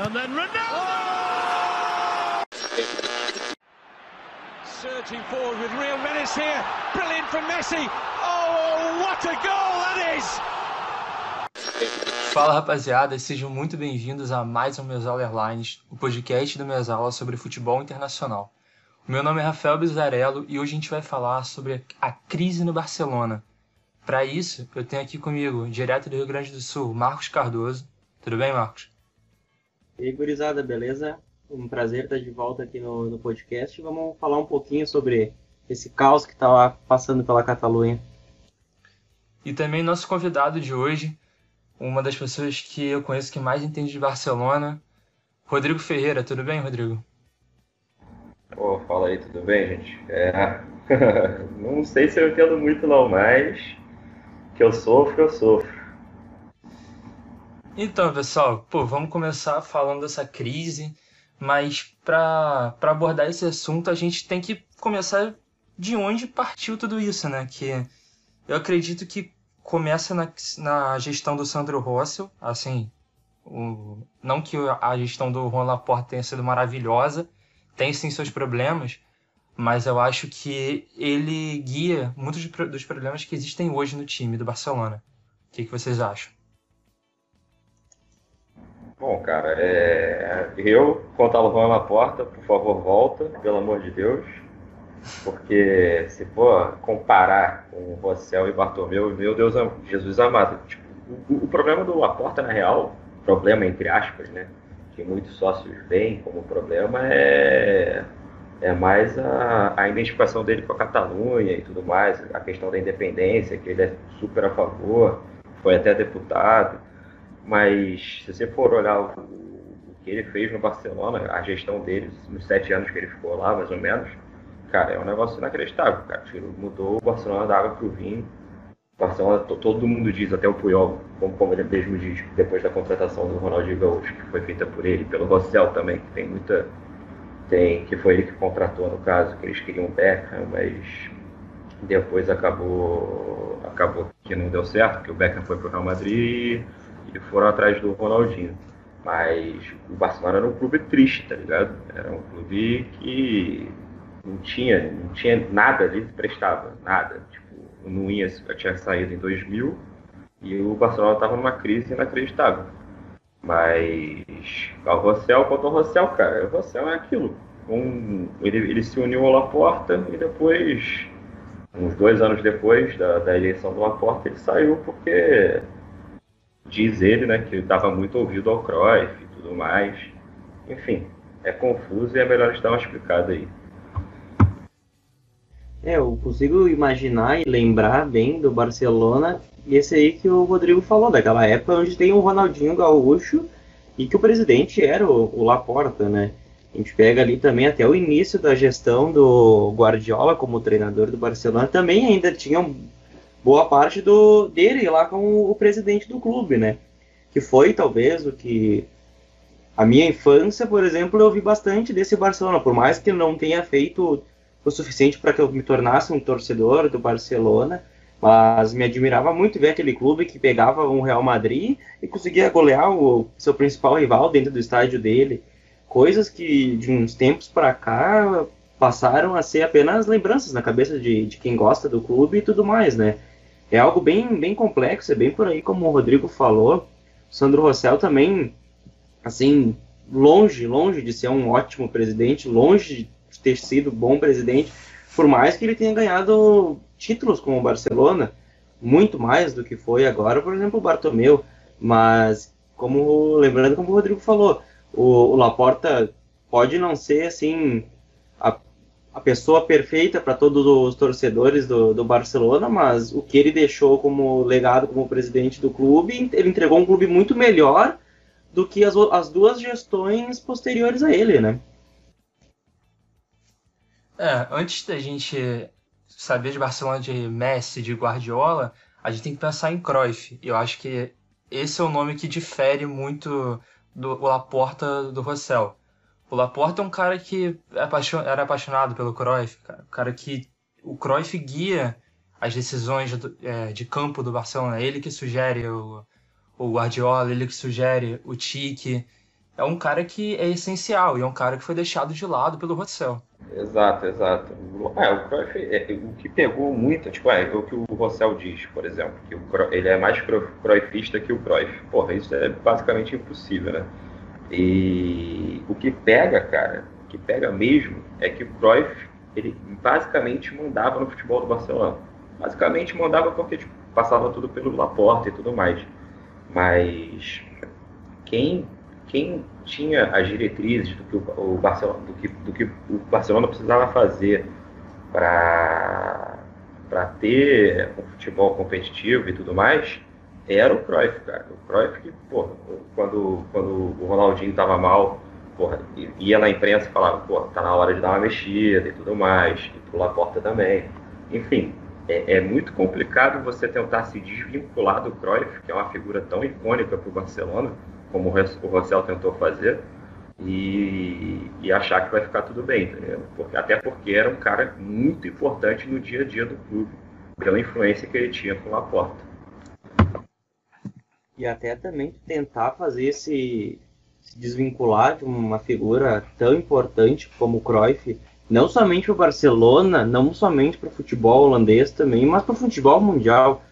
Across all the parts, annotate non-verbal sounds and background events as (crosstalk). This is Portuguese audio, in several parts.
And then Ronaldo! Surging forward with menace here. Brilliant from Messi. Oh, what a goal that is! Fala rapaziada, sejam muito bem-vindos a mais um Meus Airlines, o podcast do Meus Aulas sobre futebol internacional. O meu nome é Rafael Bizarello e hoje a gente vai falar sobre a crise no Barcelona. Para isso, eu tenho aqui comigo, direto do Rio Grande do Sul, Marcos Cardoso. Tudo bem, Marcos? E aí, gurizada, beleza? Um prazer estar de volta aqui no, no podcast. Vamos falar um pouquinho sobre esse caos que está lá passando pela Catalunha. E também nosso convidado de hoje, uma das pessoas que eu conheço que mais entende de Barcelona, Rodrigo Ferreira. Tudo bem, Rodrigo? Pô, oh, fala aí, tudo bem, gente? É... (laughs) não sei se eu entendo muito não, mas que eu sofro, eu sofro. Então, pessoal, pô, vamos começar falando dessa crise, mas para abordar esse assunto a gente tem que começar de onde partiu tudo isso, né? Que eu acredito que começa na, na gestão do Sandro Rossel, assim, o, não que a gestão do Juan Laporte tenha sido maravilhosa, tem sim seus problemas, mas eu acho que ele guia muitos dos problemas que existem hoje no time do Barcelona. O que, que vocês acham? Bom, cara, é... eu, quando tava lá na porta, por favor, volta, pelo amor de Deus. Porque se for comparar com o Rossel e Bartomeu, meu Deus, Jesus amado. Tipo, o, o, problema do Laporta, na real, problema entre aspas, né? Que muitos sócios veem como problema é, é mais a, a identificação dele com a Catalunha e tudo mais, a questão da independência, que ele é super a favor, foi até deputado mas se você for olhar o, o, que ele fez no Barcelona, a gestão dele, nos sete anos que ele ficou lá, mais ou menos, cara, é um negócio inacreditável, cara. Mudou o Barcelona da água para o vinho. Barcelona, todo mundo diz, até o Puyol, como, como ele mesmo diz, depois da contratação do Ronaldinho Gaúcho, que foi feita por ele, pelo Rossell também, que tem muita. Tem, que foi ele que contratou, no caso, que eles queriam o Beckham, mas depois acabou acabou que não deu certo, porque o Beckham foi para o Real Madrid e foram atrás do Ronaldinho. Mas o Barcelona era um clube triste, tá ligado? Era um clube que não tinha, não tinha nada ali que prestava, nada. Tipo, o Nunes tinha saído em 2000 e o Barcelona estava numa crise inacreditável. Mas o Rossell, quanto ao Rossell, cara, o Rossell é aquilo. Um, ele, ele se uniu ao Laporta e depois, uns dois anos depois da, da eleição do Laporta, ele saiu porque diz ele, né, que dava muito ouvido ao Cruyff e tudo mais. Enfim, é confuso e é melhor dar uma explicada aí. É, eu consigo imaginar e lembrar bem do Barcelona e esse aí que o Rodrigo falou, daquela época onde tem o Ronaldinho Gaúcho e que o presidente era o, o Laporta, né? A gente pega ali também até o início da gestão do Guardiola como treinador do Barcelona, também ainda tinham boa parte do dele lá com o presidente do clube, né? Que foi talvez o que a minha infância, por exemplo, eu vi bastante desse Barcelona, por mais que não tenha feito o suficiente para que eu me tornasse um torcedor do Barcelona, mas me admirava muito ver aquele clube que pegava um Real Madrid e conseguia golear o seu principal rival dentro do estádio dele. Coisas que de uns tempos para cá passaram a ser apenas lembranças na cabeça de, de quem gosta do clube e tudo mais, né? É algo bem, bem complexo, é bem por aí como o Rodrigo falou. O Sandro Rossell também, assim, longe, longe de ser um ótimo presidente, longe de ter sido bom presidente, por mais que ele tenha ganhado títulos com o Barcelona, muito mais do que foi agora, por exemplo, o Bartomeu, mas como lembrando como o Rodrigo falou, o, o Laporta pode não ser assim a a pessoa perfeita para todos os torcedores do, do, Barcelona, mas o que ele deixou como legado como presidente do clube, ele entregou um clube muito melhor do que as, as duas gestões posteriores a ele, né? É, antes da gente saber de Barcelona de Messi, de Guardiola, a gente tem que pensar em Cruyff. Eu acho que esse é o nome que difere muito do Laporta do Rossell. O Laporta é um cara que é era apaixonado pelo Cruyff, cara. O cara que o Cruyff guia as decisões é, de campo do Barcelona. Ele que sugere o, o Guardiola, ele que sugere o Tite. é um cara que é essencial e é um cara que foi deixado de lado pelo Rossell. Exato, exato. É, o Cruyff, é, o que pegou muito, tipo, é, o que o Rossell diz, por exemplo, que o, ele é mais Cruyffista que o Cruyff. Porra, isso é basicamente impossível, né? E o que pega, cara, o que pega mesmo, é que o Cruyff, ele basicamente mandava no futebol do Barcelona. Basicamente mandava porque tipo, passava tudo pelo Laporta e tudo mais. Mas quem quem tinha as diretrizes do que o, Barcelona, do que, do que o Barcelona precisava fazer para ter um futebol competitivo e tudo mais, era o Cruyff, cara. O Cruyff que, porra, quando, quando o Ronaldinho estava mal, porra, ia na imprensa e falava, pô, tá na hora de dar uma mexida e tudo mais, e pro Laporta também. Enfim, é, é muito complicado você tentar se desvincular do Cruyff, que é uma figura tão icônica para o Barcelona, como o Rossell tentou fazer, e, e, achar que vai ficar tudo bem, tá porque, até porque era um cara muito importante no dia a dia do clube, pela influência que ele tinha com o Laporta. E até também tentar fazer esse se desvincular de uma figura tão importante como o Cruyff, não somente para o Barcelona, não somente para o futebol holandês também, mas para o futebol mundial.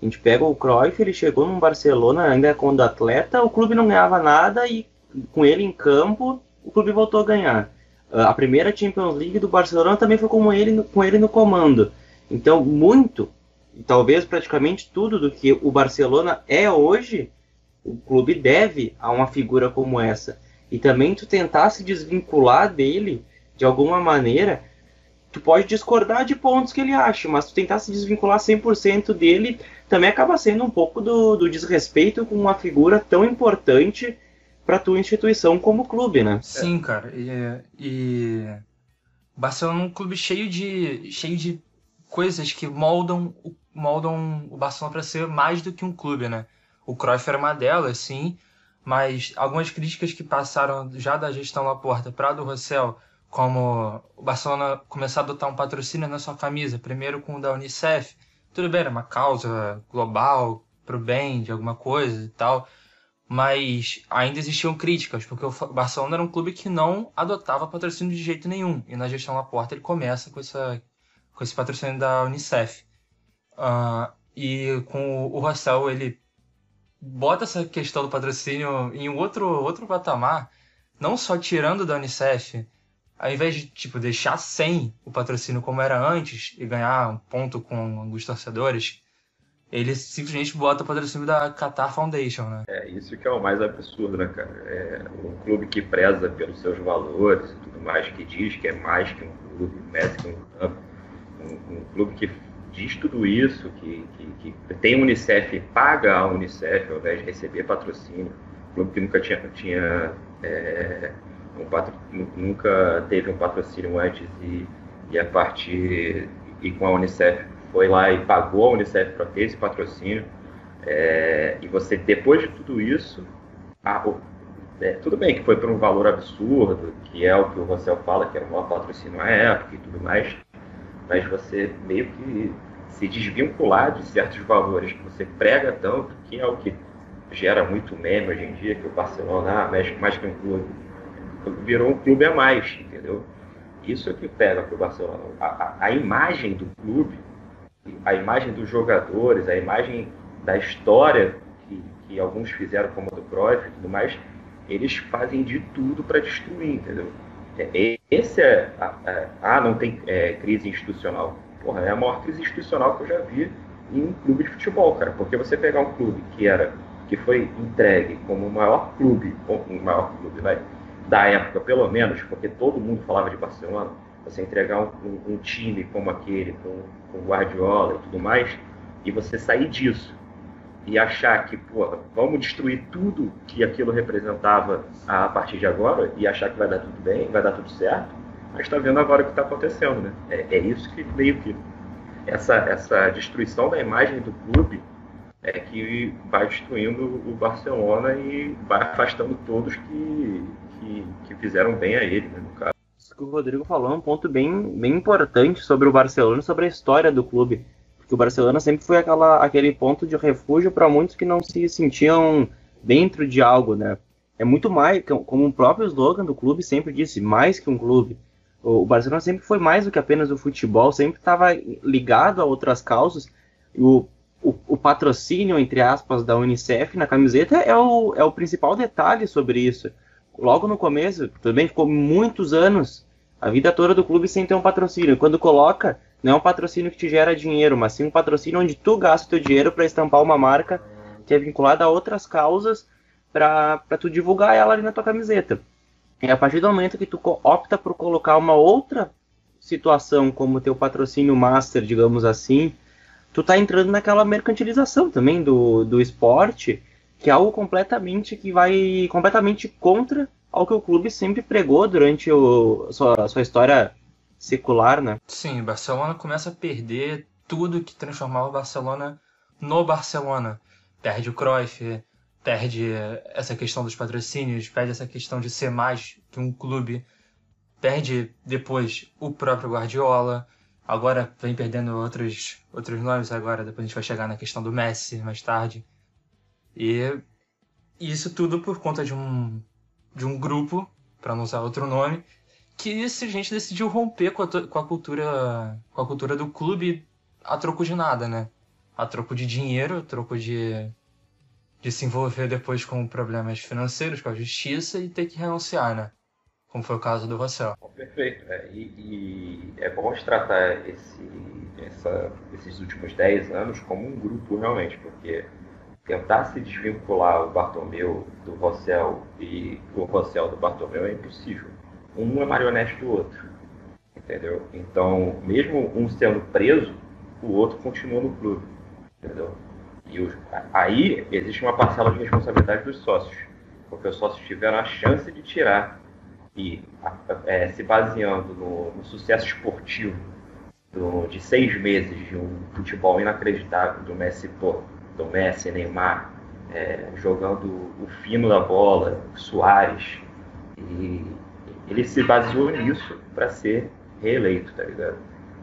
A gente pega o Cruyff, ele chegou no Barcelona ainda quando atleta, o clube não ganhava nada e com ele em campo, o clube voltou a ganhar. Ah, a primeira Champions League do Barcelona também foi com ele, com ele no comando. Então, muito, talvez praticamente tudo do que o Barcelona é hoje, o clube deve a uma figura como essa. E também tu tentar se desvincular dele de alguma maneira, tu pode discordar de pontos que ele acha, mas tu tentar se desvincular 100% dele também acaba sendo um pouco do, do desrespeito com uma figura tão importante para tua instituição como clube, né? Sim, cara. E, e Barcelona é um clube cheio de cheio de coisas que moldam moldam o Barcelona para ser mais do que um clube, né? O Cruyff era uma delas, sim, mas algumas críticas que passaram já da gestão Laporta para do Rossell, como o Barcelona começar a adotar um patrocínio na sua camisa, primeiro com o da Unicef, tudo bem, era uma causa global, pro bem de alguma coisa e tal, mas ainda existiam críticas, porque o Barcelona era um clube que não adotava patrocínio de jeito nenhum, e na gestão Laporta ele começa com, essa, com esse patrocínio da Unicef. Uh, e com o Rossell, ele bota essa questão do patrocínio em outro, outro patamar, não só tirando da Unicef, ao invés de tipo, deixar sem o patrocínio como era antes e ganhar um ponto com alguns torcedores, ele simplesmente bota o patrocínio da Qatar Foundation, né? É, isso que é o mais absurdo, né, cara? É um clube que preza pelos seus valores e tudo mais, que diz que é mais que um clube, mais que um clube, um, um clube que diz tudo isso, que, que, que tem Unicef, paga a Unicef ao invés de receber patrocínio, clube que nunca tinha, tinha é, um patro, nunca teve um patrocínio antes e, e a partir e com a Unicef foi lá e pagou a Unicef para ter esse patrocínio é, e você depois de tudo isso a, é, tudo bem que foi por um valor absurdo que é o que o Rossel fala que era um maior patrocínio à época e tudo mais mas você meio que se desvincular de certos valores que você prega tanto que é o que gera muito meme hoje em dia que o Barcelona ah, mais que um clube virou um clube a mais, entendeu? Isso é que pega para o Barcelona. A, a, a, imagem do clube, a imagem dos jogadores, a imagem da história que, que alguns fizeram como a do Cruyff e tudo mais, eles fazem de tudo para destruir, entendeu? É, esse é. Ah, não tem é, crise institucional. Porra, é a maior crise institucional que eu já vi em um clube de futebol, cara. Porque você pegar um clube que era que foi entregue como o maior clube, o maior clube, vai, da época, pelo menos, porque todo mundo falava de Barcelona, você entregar um, um, um time como aquele, com, com Guardiola e tudo mais, e você sair disso e achar que, pô, vamos destruir tudo que aquilo representava a partir de agora e achar que vai dar tudo bem, vai dar tudo certo, mas está vendo agora o que está acontecendo, né? É, é, isso que meio que essa, essa destruição da imagem do clube é que vai destruindo o Barcelona e vai afastando todos que, que, que fizeram bem a ele, né, no caso. Que o Rodrigo falou é um ponto bem, bem importante sobre o Barcelona, sobre a história do clube. Porque o Barcelona sempre foi aquela, aquele ponto de refúgio para muitos que não se sentiam dentro de algo, né? é muito mais, como o próprio slogan do clube sempre disse, mais que um clube. O Barcelona sempre foi mais do que apenas o futebol, sempre estava ligado a outras causas. O, o, o, patrocínio, entre aspas, da Unicef na camiseta é o, é o principal detalhe sobre isso. Logo no começo, também ficou muitos anos, a vida toda do clube sem ter um patrocínio. Quando coloca, não é um patrocínio que te gera dinheiro, mas sim um patrocínio onde tu gasta o teu dinheiro para estampar uma marca que é vinculada a outras causas para tu divulgar ela ali na tua camiseta. E a partir do momento que tu opta por colocar uma outra situação como teu patrocínio master, digamos assim, tu tá entrando naquela mercantilização também do, do esporte, que é algo completamente que vai completamente contra ao que o clube sempre pregou durante o, sua, sua história secular, né? Sim, o Barcelona começa a perder tudo que transformava o Barcelona no Barcelona. Perde o Cruyff, perde essa questão dos patrocínios, perde essa questão de ser mais que um clube, perde depois o próprio Guardiola, agora vem perdendo outros, outros nomes agora, depois a gente vai chegar na questão do Messi mais tarde. E isso tudo por conta de um, de um grupo, para não usar outro nome, que esse gente decidiu romper com a, com a cultura com a cultura do clube a troco de nada, né? A troco de dinheiro, a troco de de se envolver depois com problemas financeiros, com a justiça e ter que renunciar, né? Como foi o caso do Rossell. Perfeito. É, e, e, é bom tratar esse, essa, esses últimos 10 anos como um grupo realmente, porque tentar se desvincular o Bartomeu do Rossell e o Rossell do Bartomeu é impossível. Um é marionete do outro. Entendeu? Então, mesmo um sendo preso, o outro continua no clube. Entendeu? E aí existe uma parcela de responsabilidade dos sócios, porque os sócios tiveram a chance de tirar e é, se baseando no, no sucesso esportivo do, de seis meses de um futebol inacreditável do Messi, pô, do Messi, Neymar, é, jogando o fino da bola, Soares, e ele se baseou nisso para ser reeleito, tá ligado?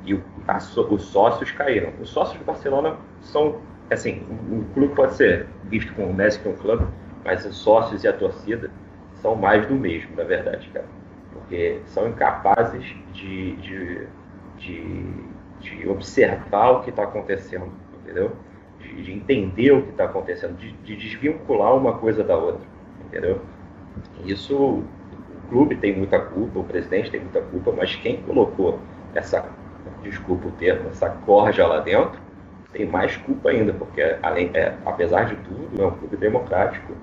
E o, a, os sócios caíram. Os sócios do Barcelona são assim, o clube pode ser visto como o Messi que é um clube, mas os sócios e a torcida são mais do mesmo, na verdade, cara. Porque são incapazes de, de, de, de observar o que está acontecendo, entendeu? De, de, entender o que está acontecendo, de, de desvincular uma coisa da outra, entendeu? Isso, o clube tem muita culpa, o presidente tem muita culpa, mas quem colocou essa, desculpa o termo, essa corja lá dentro tem mais culpa ainda, porque além, é, apesar de tudo, é um clube democrático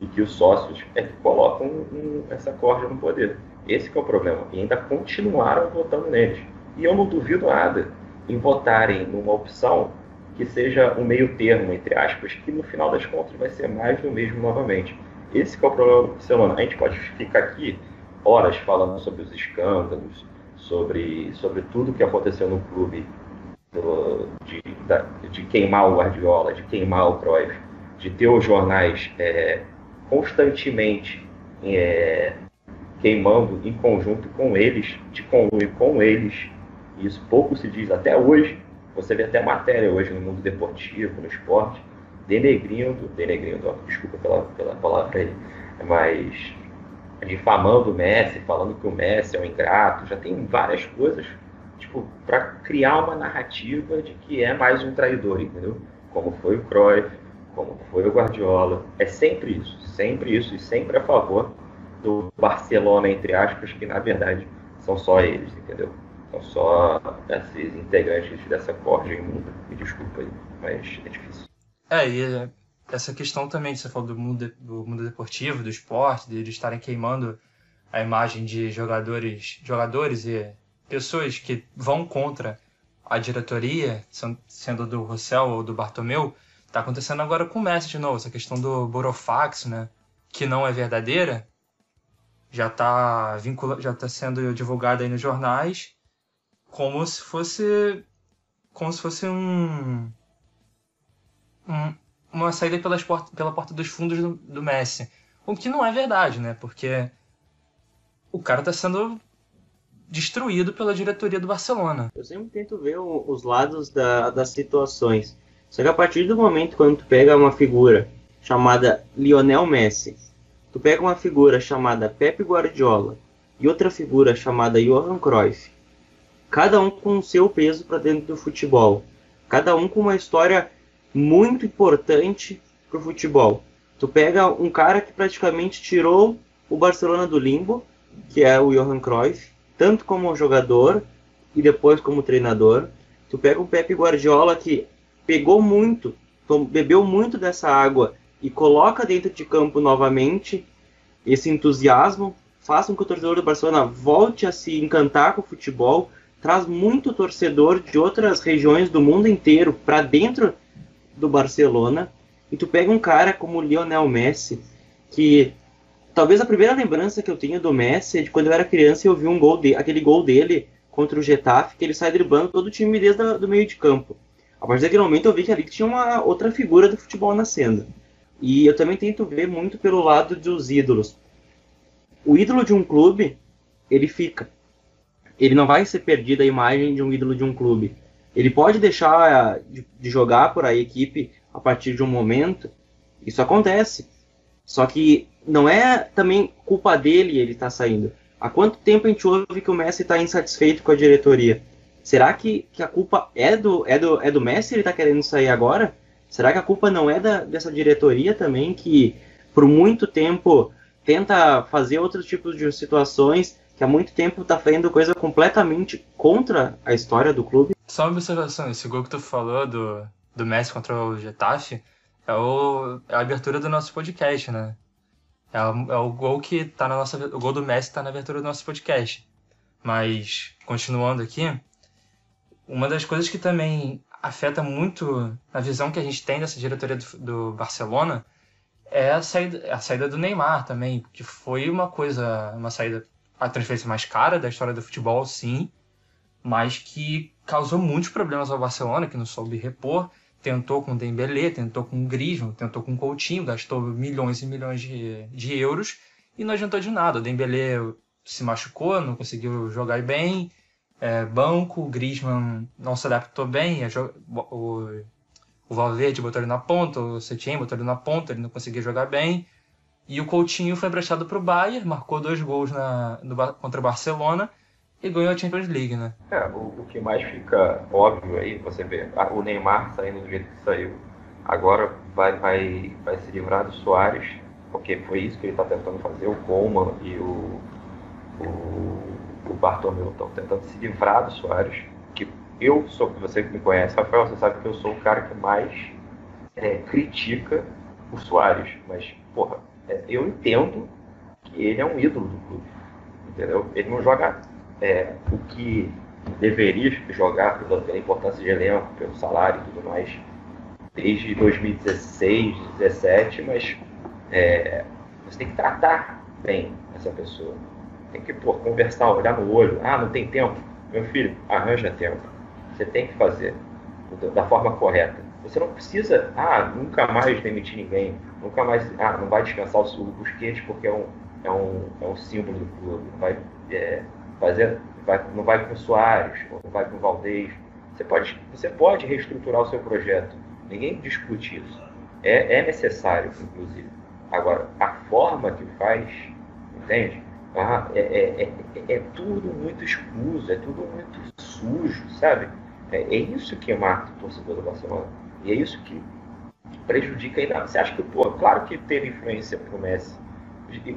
e que os sócios é que colocam um, essa corda no poder. Esse é o problema. E ainda continuaram votando neles. E eu não duvido nada em votarem numa opção que seja um meio termo, entre aspas, que no final das contas vai ser mais do mesmo novamente. Esse é o problema do Barcelona. A gente pode ficar aqui horas falando sobre os escândalos, sobre, sobre tudo que aconteceu no clube de, de, queimar o Guardiola, de queimar o Cruyff, de ter os jornais é, constantemente é, queimando em conjunto com eles, de conluir com eles, isso pouco se diz até hoje. Você vê até matéria hoje no mundo deportivo, no esporte, denegrindo, denegrindo, ó, desculpa pela, pela palavra aí, mas difamando o Messi, falando que o Messi é um ingrato, já tem várias coisas tipo, para criar uma narrativa de que é mais um traidor, entendeu? Como foi o Cruyff, como foi o Guardiola. É sempre isso, sempre isso e sempre a favor do Barcelona, entre aspas, que na verdade são só eles, entendeu? São só esses integrantes dessa corda imunda. Me desculpa aí, mas é difícil. É, e essa questão também, você falou do mundo, do mundo deportivo, do esporte, de eles estarem queimando a imagem de jogadores, jogadores e pessoas que vão contra a diretoria, sendo do Rossell ou do Bartomeu, está acontecendo agora com o Messi de novo, essa questão do Borofax, né, que não é verdadeira, já está vincula... já tá sendo divulgada aí nos jornais como se fosse como se fosse um, um uma saída pelas port... pela porta dos fundos do, do Messi, o que não é verdade, né, porque o cara está sendo destruído pela diretoria do Barcelona. Eu sempre tento ver os lados da, das situações. Só que a partir do momento quando tu pega uma figura chamada Lionel Messi, tu pega uma figura chamada Pepe Guardiola e outra figura chamada Johan Cruyff, cada um com o seu peso para dentro do futebol, cada um com uma história muito importante para o futebol. Tu pega um cara que praticamente tirou o Barcelona do limbo, que é o Johan Cruyff, tanto como jogador e depois como treinador. Tu pega o Pepe Guardiola que pegou muito, bebeu muito dessa água e coloca dentro de campo novamente esse entusiasmo, faz com que o torcedor do Barcelona volte a se encantar com o futebol, traz muito torcedor de outras regiões do mundo inteiro para dentro do Barcelona. E tu pega um cara como o Lionel Messi, que talvez a primeira lembrança que eu tenho do Messi é de quando eu era criança e eu vi um gol de, aquele gol dele contra o Getafe, que ele sai driblando todo o time desde o meio de campo. A partir daquele momento eu vi que ali tinha uma outra figura do futebol nascendo. E eu também tento ver muito pelo lado dos ídolos. O ídolo de um clube, ele fica. Ele não vai ser perdido a imagem de um ídolo de um clube. Ele pode deixar de, de jogar por a equipe a partir de um momento. Isso acontece. Só que não é também culpa dele ele tá saindo. Há quanto tempo a gente ouve que o Messi está insatisfeito com a diretoria? Será que, que a culpa é do, é, do, é do Messi ele está querendo sair agora? Será que a culpa não é da, dessa diretoria também que por muito tempo tenta fazer outros tipos de situações que há muito tempo está fazendo coisa completamente contra a história do clube? Só uma observação, esse gol que tu falou do, do Messi contra o Getafe é, o, é a abertura do nosso podcast, né? É o, é o gol que tá na nossa. O gol do Messi tá na abertura do nosso podcast. Mas, continuando aqui, uma das coisas que também afeta muito a visão que a gente tem dessa diretoria do, do Barcelona é a saída, a saída do Neymar também, que foi uma coisa, uma saída, a transferência mais cara da história do futebol, sim, mas que causou muitos problemas ao Barcelona, que não soube repor, tentou com o Dembélé, tentou com o Griezmann, tentou com o Coutinho, gastou milhões e milhões de, de euros e não adiantou de nada. O Dembélé se machucou, não conseguiu jogar bem, é, banco, o Griezmann não se adaptou bem, o, o Valverde botou ele na ponta, o Setien botou ele na ponta, ele não conseguia jogar bem. E o Coutinho foi emprestado para o Bayern, marcou dois gols na, no, contra o Barcelona e ganhou a Champions League, né? É, o, o, que mais fica óbvio aí, você vê o Neymar saindo do jeito que saiu, agora vai, vai, vai se livrar do Soares, porque foi isso que ele está tentando fazer, o Coleman e o, o o Bartomeu estão tentando se livrar do Soares, que eu sou, você que me conhece, Rafael, você sabe que eu sou o cara que mais é, critica o Soares, mas, porra, é, eu entendo que ele é um ídolo do clube, entendeu? Ele não joga é, o que deveria jogar pela, importância de elenco, pelo salário e tudo mais, desde 2016, 2017, mas é, você tem que tratar bem essa pessoa. Tem que pô, conversar, olhar no olho. Ah, não tem tempo. Meu filho, arranja tempo. Você tem que fazer da forma correta. Você não precisa, ah, nunca mais demitir ninguém, nunca mais, ah, não vai descansar o Busquets porque é um, é um, é um símbolo do clube, não vai é, fazer, vai, não vai com o Soares, ou não vai com o Valdez. Você pode, você pode reestruturar o seu projeto, ninguém discute isso. É, é necessário, inclusive. Agora, a forma que faz, entende? Ah, é, é, é, é, tudo muito escuso, é tudo muito sujo, sabe? É, é isso que mata o torcedor do Barcelona. E é isso que prejudica ainda. Você acha que, pô, claro que teve influência pro Messi.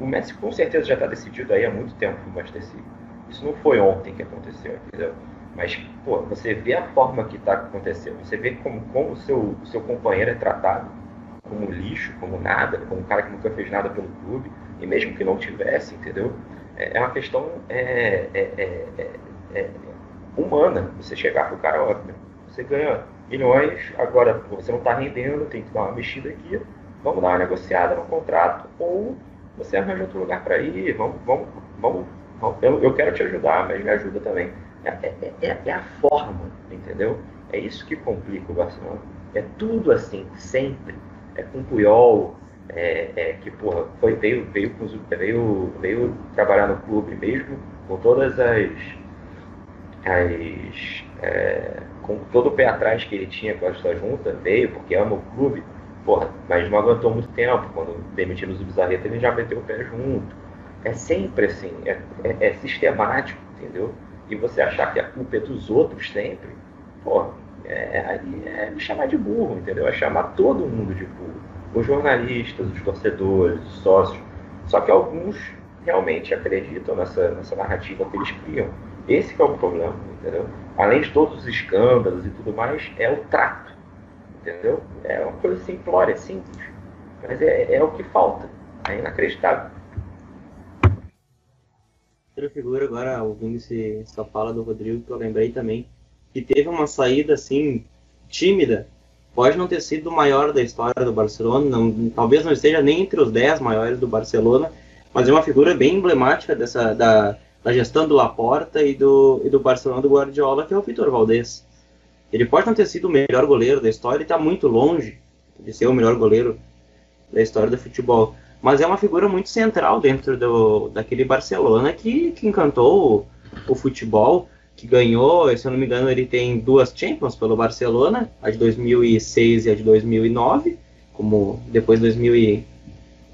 O Messi com certeza já está decidido aí há muito tempo pro Manchester City. Isso não foi ontem que aconteceu, entendeu? Mas, pô, você vê a forma que está acontecendo, você vê como, como o seu, o seu companheiro é tratado como lixo, como nada, como um cara que nunca fez nada pelo clube, e mesmo que não tivesse, entendeu? É, é uma questão é, é, é, é humana. Você chegar para o cara, ó, você ganha milhões, agora você não está rendendo, tem que dar uma mexida aqui, vamos dar uma negociada no contrato, ou você arranja outro lugar para ir, vamos, vamos, vamos eu, eu, quero te ajudar, mas me ajuda também. É, é, é, a forma, entendeu? É isso que complica o Barcelona. É tudo assim, sempre é, com Puyol, é, é, que porra, foi, veio, veio, veio, veio trabalhar no clube mesmo, com todas as. as é, com todo o pé atrás que ele tinha com a sua junta, veio porque ama o clube, porra, mas não aguentou muito tempo. Quando demitiram o Bizarreta, ele já meteu o pé junto. É sempre assim, é, é, é, sistemático, entendeu? E você achar que a culpa é dos outros sempre, porra, é, é me chamar de burro, entendeu? É chamar todo mundo de burro. Os jornalistas, os torcedores, os sócios. Só que alguns realmente acreditam nessa, nessa narrativa que eles criam. Esse é o problema, entendeu? Além de todos os escândalos e tudo mais, é o trato, entendeu? É uma coisa simplória, simples, mas é, é o que falta. É inacreditável. Outra figura, agora ouvindo esse, essa fala do Rodrigo, que eu lembrei também, que teve uma saída assim, tímida, pode não ter sido o maior da história do Barcelona, não, talvez não esteja nem entre os 10 maiores do Barcelona, mas é uma figura bem emblemática dessa da, da gestão do Laporta e do, e do Barcelona do Guardiola, que é o Vitor Valdez. Ele pode não ter sido o melhor goleiro da história, ele está muito longe de ser o melhor goleiro da história do futebol. Mas é uma figura muito central dentro do, daquele Barcelona que, que encantou o, o futebol, que ganhou, se eu não me engano, ele tem duas Champions pelo Barcelona, a de 2006 e a de 2009, como depois de 2000 e,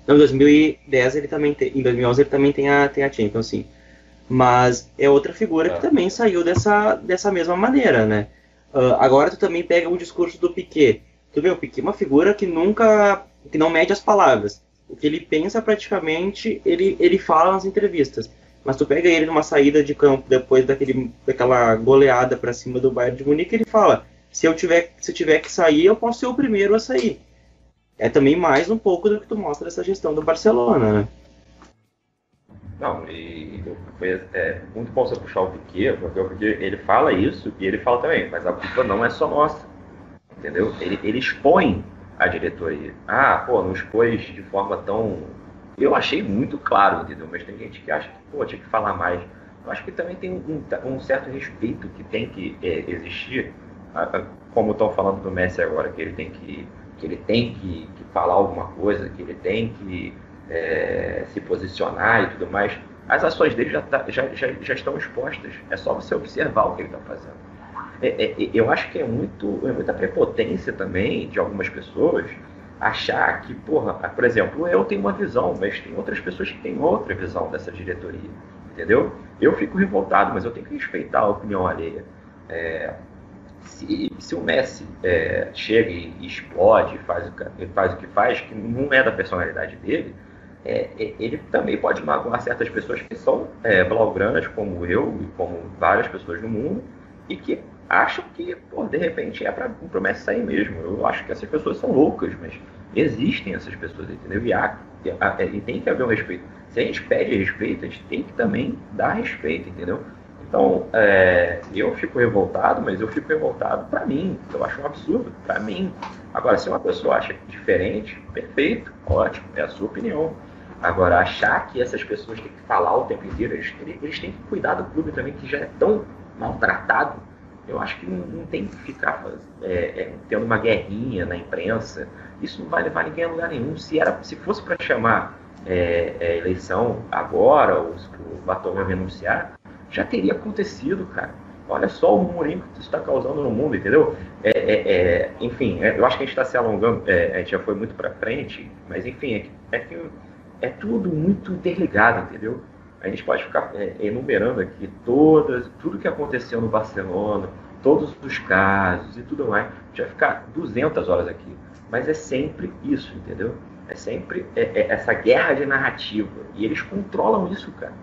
não, 2010 ele também tem, em 2011 ele também tem a, tem a Champions, sim. Mas é outra figura que é. também saiu dessa, dessa mesma maneira, né? Uh, agora tu também pega o discurso do Piquet. Tu vê, o Piquet é uma figura que nunca, que não mede as palavras. O que ele pensa praticamente, ele, ele fala nas entrevistas. Mas tu pega ele numa saída de campo depois daquele, daquela goleada para cima do Bayern de Munique, ele fala: se eu tiver, se eu tiver que sair, eu posso ser o primeiro a sair é também mais um pouco do que tu mostra essa gestão do Barcelona, né? Não, e foi é, muito bom você puxar o Piquet, porque o Piquet, ele fala isso e ele fala também, mas a culpa não é só nossa, entendeu? Ele, ele expõe a diretoria. Ah, pô, não expôs de forma tão... Eu achei muito claro, entendeu? Mas tem gente que acha que, pô, tinha que falar mais. Eu acho que também tem um, um certo respeito que tem que é, existir, como estão falando do Messi agora, que ele tem que que ele tem que, que falar alguma coisa, que ele tem que é, se posicionar e tudo mais, as ações dele já, tá, já, já, já, estão expostas. É só você observar o que ele está fazendo. É, é, eu acho que é, muito, é muita prepotência também de algumas pessoas achar que, porra, por exemplo, eu tenho uma visão, mas tem outras pessoas que têm outra visão dessa diretoria, entendeu? Eu fico revoltado, mas eu tenho que respeitar a opinião alheia. É, se, se o Messi é, chega e explode, faz o, faz o que faz, que não é da personalidade dele, é, é, ele também pode magoar certas pessoas que são é, blaugranas, como eu e como várias pessoas no mundo, e que acham que, pô, de repente é para o Messi sair mesmo. Eu acho que essas pessoas são loucas, mas existem essas pessoas, entendeu? E, há, e tem que haver um respeito. Se a gente pede respeito, a gente tem que também dar respeito, entendeu? Então, é, eu fico revoltado, mas eu fico revoltado para mim. Eu acho um absurdo para mim. Agora, se uma pessoa acha diferente, perfeito, ótimo, é a sua opinião. Agora, achar que essas pessoas têm que falar o tempo inteiro, eles, eles têm que cuidar do clube também, que já é tão maltratado. Eu acho que não, tem que ficar é, é, tendo uma guerrinha na imprensa. Isso não vai levar ninguém a lugar nenhum. Se, era, se fosse para chamar é, é, eleição agora, ou se o Bartolomeu renunciar, já teria acontecido, cara. Olha só o murmurinho que isso está causando no mundo, entendeu? É, é, enfim, eu acho que a gente está se alongando, a gente já foi muito para frente, mas enfim, é, que é tudo muito interligado, entendeu? A gente pode ficar enumerando aqui todas, tudo que aconteceu no Barcelona, todos os casos e tudo mais. Vai ficar 200 horas aqui, mas é sempre isso, entendeu? É sempre essa guerra de narrativa. E eles controlam isso, cara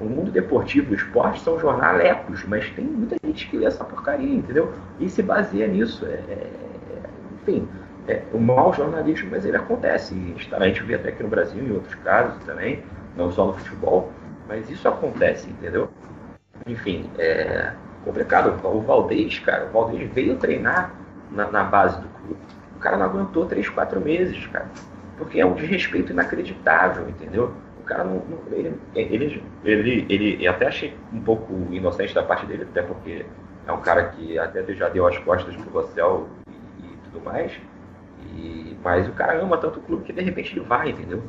o mundo deportivo, o esporte são jornalecos, mas tem muita gente que lê essa porcaria, entendeu? E se baseia nisso. É, é, enfim, é um mau jornalismo, mas ele acontece. A gente vê até aqui no Brasil, em outros casos também, não só no futebol, mas isso acontece, entendeu? Enfim, é complicado. O Valdez, cara, o Valdez veio treinar na, na base do clube. O cara não aguentou 3, 4 meses, cara. Porque é um desrespeito inacreditável, entendeu? o cara não, não ele, ele, ele, ele, até achei um pouco inocente da parte dele, até porque é um cara que até já deu as costas pro Rossell e, e tudo mais. E, mas o cara ama tanto o clube que de repente ele vai, entendeu?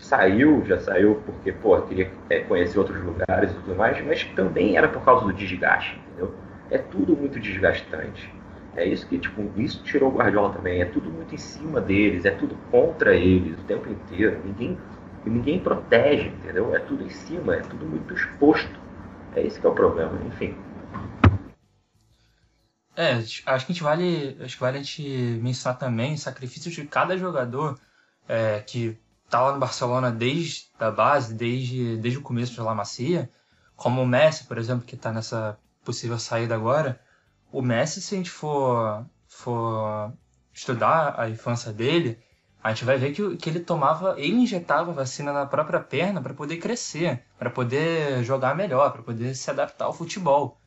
Saiu, já saiu porque, pô, queria é, conhecer outros lugares e tudo mais, mas também era por causa do desgaste, entendeu? É tudo muito desgastante. É isso que, tipo, isso tirou o Guardiola também. É tudo muito em cima deles, é tudo contra eles o tempo inteiro. Ninguém, ninguém protege, entendeu? É tudo em cima, é tudo muito exposto. É esse que é o problema, enfim. É, acho que a gente vale, acho que vale a gente mencionar também o sacrifício de cada jogador é, que tá lá no Barcelona desde a base, desde, desde o começo de La Macia, como o Messi, por exemplo, que está nessa possível saída agora. O Messi, se a gente for, for estudar a infância dele, a gente vai ver que, que ele tomava, ele injetava vacina na própria perna para poder crescer, para poder jogar melhor, para poder se adaptar ao futebol.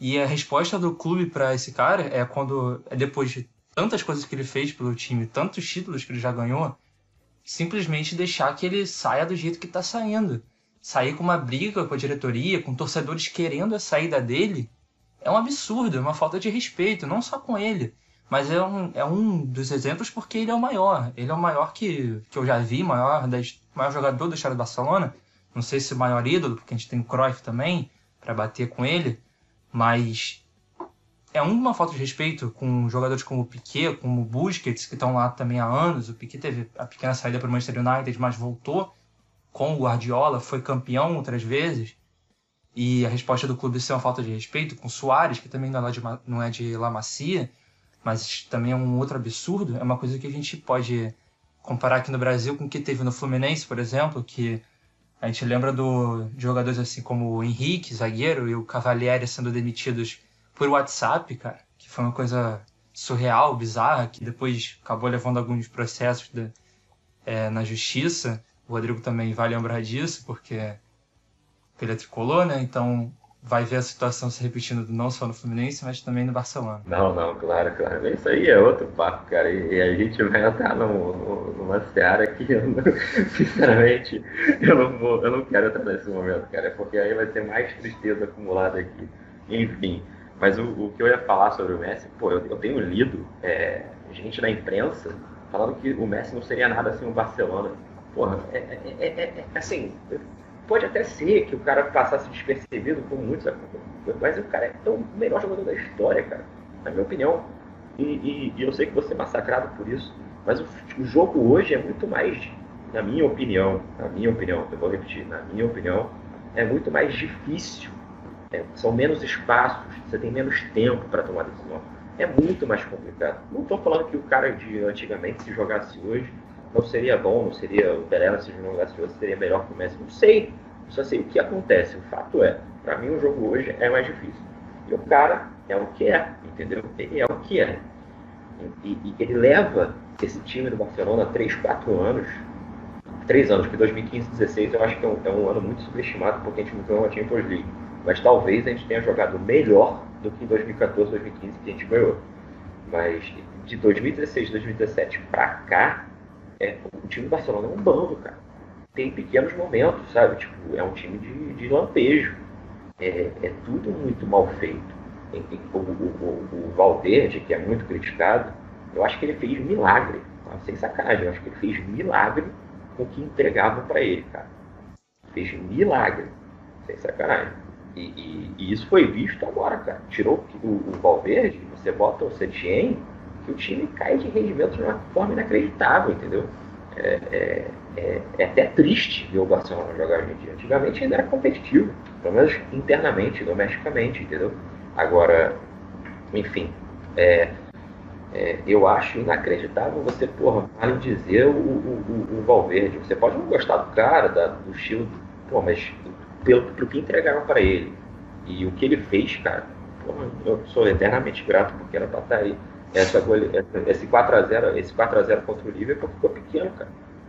E a resposta do clube para esse cara é quando, é depois de tantas coisas que ele fez pelo time, tantos títulos que ele já ganhou, simplesmente deixar que ele saia do jeito que está saindo. Sair com uma briga com a diretoria, com torcedores querendo a saída dele, é um absurdo, é uma falta de respeito, não só com ele, mas é um, é um dos exemplos porque ele é o maior. Ele é o maior que, que eu já vi, maior, das, maior jogador da história do Barcelona. Não sei se o maior ídolo, porque a gente tem o Cruyff também, para bater com ele. Mas é uma falta de respeito com jogadores como o Piquet, como o Busquets, que estão lá também há anos. O Piquet teve a pequena saída para o Manchester United, mas voltou com o Guardiola, foi campeão outras vezes. E a resposta do clube ser uma falta de respeito com o Soares, que também não é de, não é de La Macia, mas também é um outro absurdo. É uma coisa que a gente pode comparar aqui no Brasil com o que teve no Fluminense, por exemplo, que a gente lembra do, de jogadores assim como o Henrique, zagueiro, e o Cavalieri sendo demitidos por WhatsApp, cara, que foi uma coisa surreal, bizarra, que depois acabou levando alguns processos de, é, na justiça. O Rodrigo também vai lembrar disso, porque ele é tricolor, né? Então vai ver a situação se repetindo não só no Fluminense, mas também no Barcelona. Não, não, claro, claro. Isso aí é outro papo, cara. E, a gente vai entrar no, numa seara que, eu não, (laughs) sinceramente, eu não, vou, eu não quero entrar nesse momento, cara, porque aí vai ter mais tristeza acumulada aqui. Enfim, mas o, o que eu ia falar sobre o Messi, pô, eu, eu tenho lido é, gente da imprensa falando que o Messi não seria nada assim o Barcelona. Porra, é, é, é, é assim, Pode até ser que o cara passasse despercebido por muitos, mas o cara é o melhor jogador da história, cara, na minha opinião. E, e, e eu sei que você é massacrado por isso, mas o, o, jogo hoje é muito mais, na minha opinião, na minha opinião, eu vou repetir, na minha opinião, é muito mais difícil. É, são menos espaços, você tem menos tempo para tomar decisão. É muito mais complicado. Não estou falando que o cara de antigamente, se jogasse hoje, não seria bom, não seria o Pereira se jogasse hoje, seria melhor que o Messi. Não sei, só sei o que acontece. O fato é, para mim o jogo hoje é mais difícil. E o cara é o que é, entendeu? Ele é o que é. E, e ele leva esse time do Barcelona 3, 4 anos, 3 anos, porque 2015 2016 eu acho que é um, é um, ano muito subestimado porque a gente não ganhou a Champions League. Mas talvez a gente tenha jogado melhor do que em 2014, 2015 que a gente ganhou. Mas de 2016, 2017 para cá, é, o time do Barcelona é um bando, cara. Tem pequenos momentos, sabe? Tipo, é um time de, de lampejo. É, é tudo muito mal feito. O, o, o, o Valverde, que é muito criticado, eu acho que ele fez milagre. Tá? Sem sacanagem, eu acho que ele fez milagre com o que entregavam para ele, cara. Fez milagre. Sem sacanagem. E, e, e, isso foi visto agora, cara. Tirou o, o Valverde, você bota o Setien, que o time cai de rendimento de uma forma inacreditável, entendeu? É, é, é, é, até triste ver o Barcelona jogar hoje em dia. Antigamente ainda era competitivo, pelo menos internamente, domesticamente, entendeu? Agora, enfim, é, é, eu acho inacreditável você, porra, mal dizer o, o, o, o, Valverde. Você pode não gostar do cara, da, do estilo, pô, mas pelo, pelo que entregaram para ele e o que ele fez, cara, porra, eu sou eternamente grato porque era pra estar aí essa, esse 4x0 esse 4x0 contra o Liverpool ficou pequeno, cara.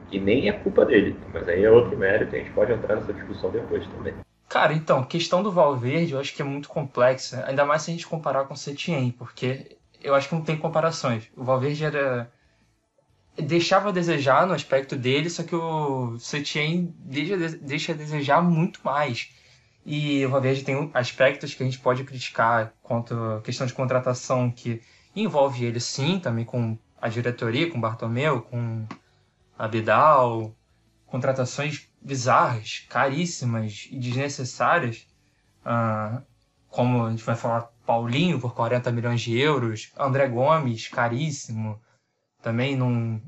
E nem é culpa dele, mas aí é outro mérito, a gente pode entrar nessa discussão depois também. Cara, então, questão do Valverde eu acho que é muito complexa, ainda mais se a gente comparar com o Setien, porque eu acho que não tem comparações. O Valverde era deixava a desejar no aspecto dele, só que o Setien deixa, deixa a desejar muito mais. E o Valverde tem aspectos que a gente pode criticar quanto à questão de contratação que envolve ele sim, também com a diretoria, com Bartomeu, com Abidal, contratações bizarras, caríssimas e desnecessárias, uh, como a gente vai falar Paulinho por 40 milhões de euros, André Gomes, caríssimo, também num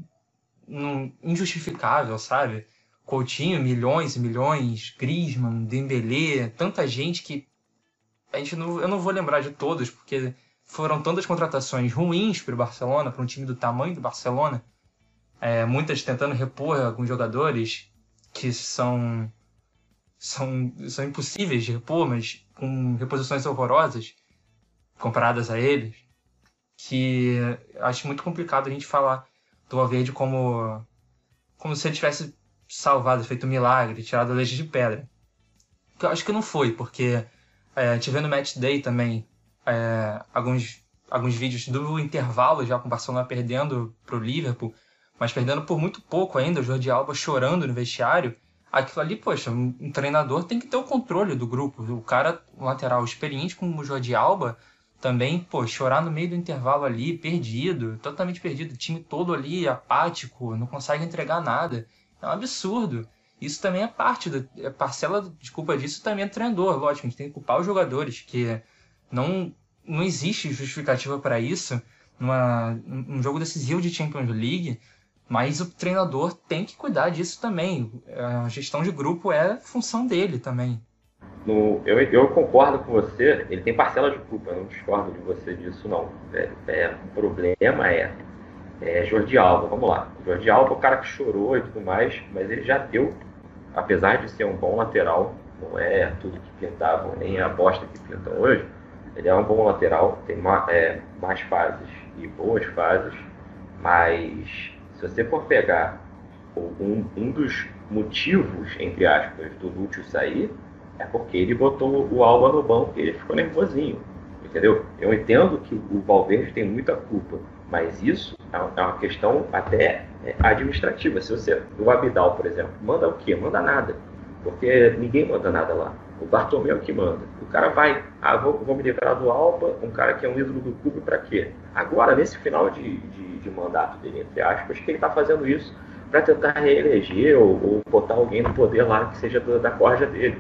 injustificável, sabe? Coutinho, milhões e milhões, Griezmann, Dembélé, tanta gente que a gente não, eu não vou lembrar de todos, porque foram tantas contratações ruins para o Barcelona, para um time do tamanho do Barcelona, é, muitas tentando repor alguns jogadores que são, são, são impossíveis de repor, mas com reposições horrorosas comparadas a eles, que acho muito complicado a gente falar do Valverde como, como se ele tivesse salvado, feito um milagre, tirado a leite de pedra. Eu acho que não foi, porque é, no Match Day também é, alguns, alguns vídeos do intervalo já com o Barcelona perdendo para o Liverpool, mas perdendo por muito pouco ainda, o Jordi Alba chorando no vestiário. Aquilo ali, poxa, um treinador tem que ter o controle do grupo. O cara, um lateral experiente como o Jordi Alba, também, pô, chorar no meio do intervalo ali, perdido, totalmente perdido, o time todo ali apático, não consegue entregar nada. É um absurdo. Isso também é parte da é parcela de culpa disso também é treinador, lógico, a gente tem que culpar os jogadores, que não não existe justificativa para isso numa, num jogo decisivo de Champions League, mas o treinador tem que cuidar disso também. A gestão de grupo é função dele também no, eu, eu, concordo com você, ele tem parcela de culpa, eu não discordo de você disso, não. É, é, o problema é, é Jordi Alba, vamos lá. Jordi Alba é o cara que chorou e tudo mais, mas ele já deu, apesar de ser um bom lateral, não é tudo que pintavam, nem a bosta que pintam hoje, ele é um bom lateral, tem é, mais fases e boas fases, mas se você for pegar um, um dos motivos, entre aspas, do Lúcio sair, é porque ele botou o Alba no banco e ele ficou nervosinho. Entendeu? Eu entendo que o Valverde tem muita culpa, mas isso é, é uma questão até é, administrativa. Se você, o Abidal, por exemplo, manda o quê? Manda nada. Porque ninguém manda nada lá. O Bartomeu que manda. O cara vai, ah, vou, vou me livrar do Alba, um cara que é um ídolo do clube, para quê? Agora, nesse final de, de, de, mandato dele, entre aspas, que ele está fazendo isso para tentar reeleger ou, ou, botar alguém no poder lá que seja da, da corja dele.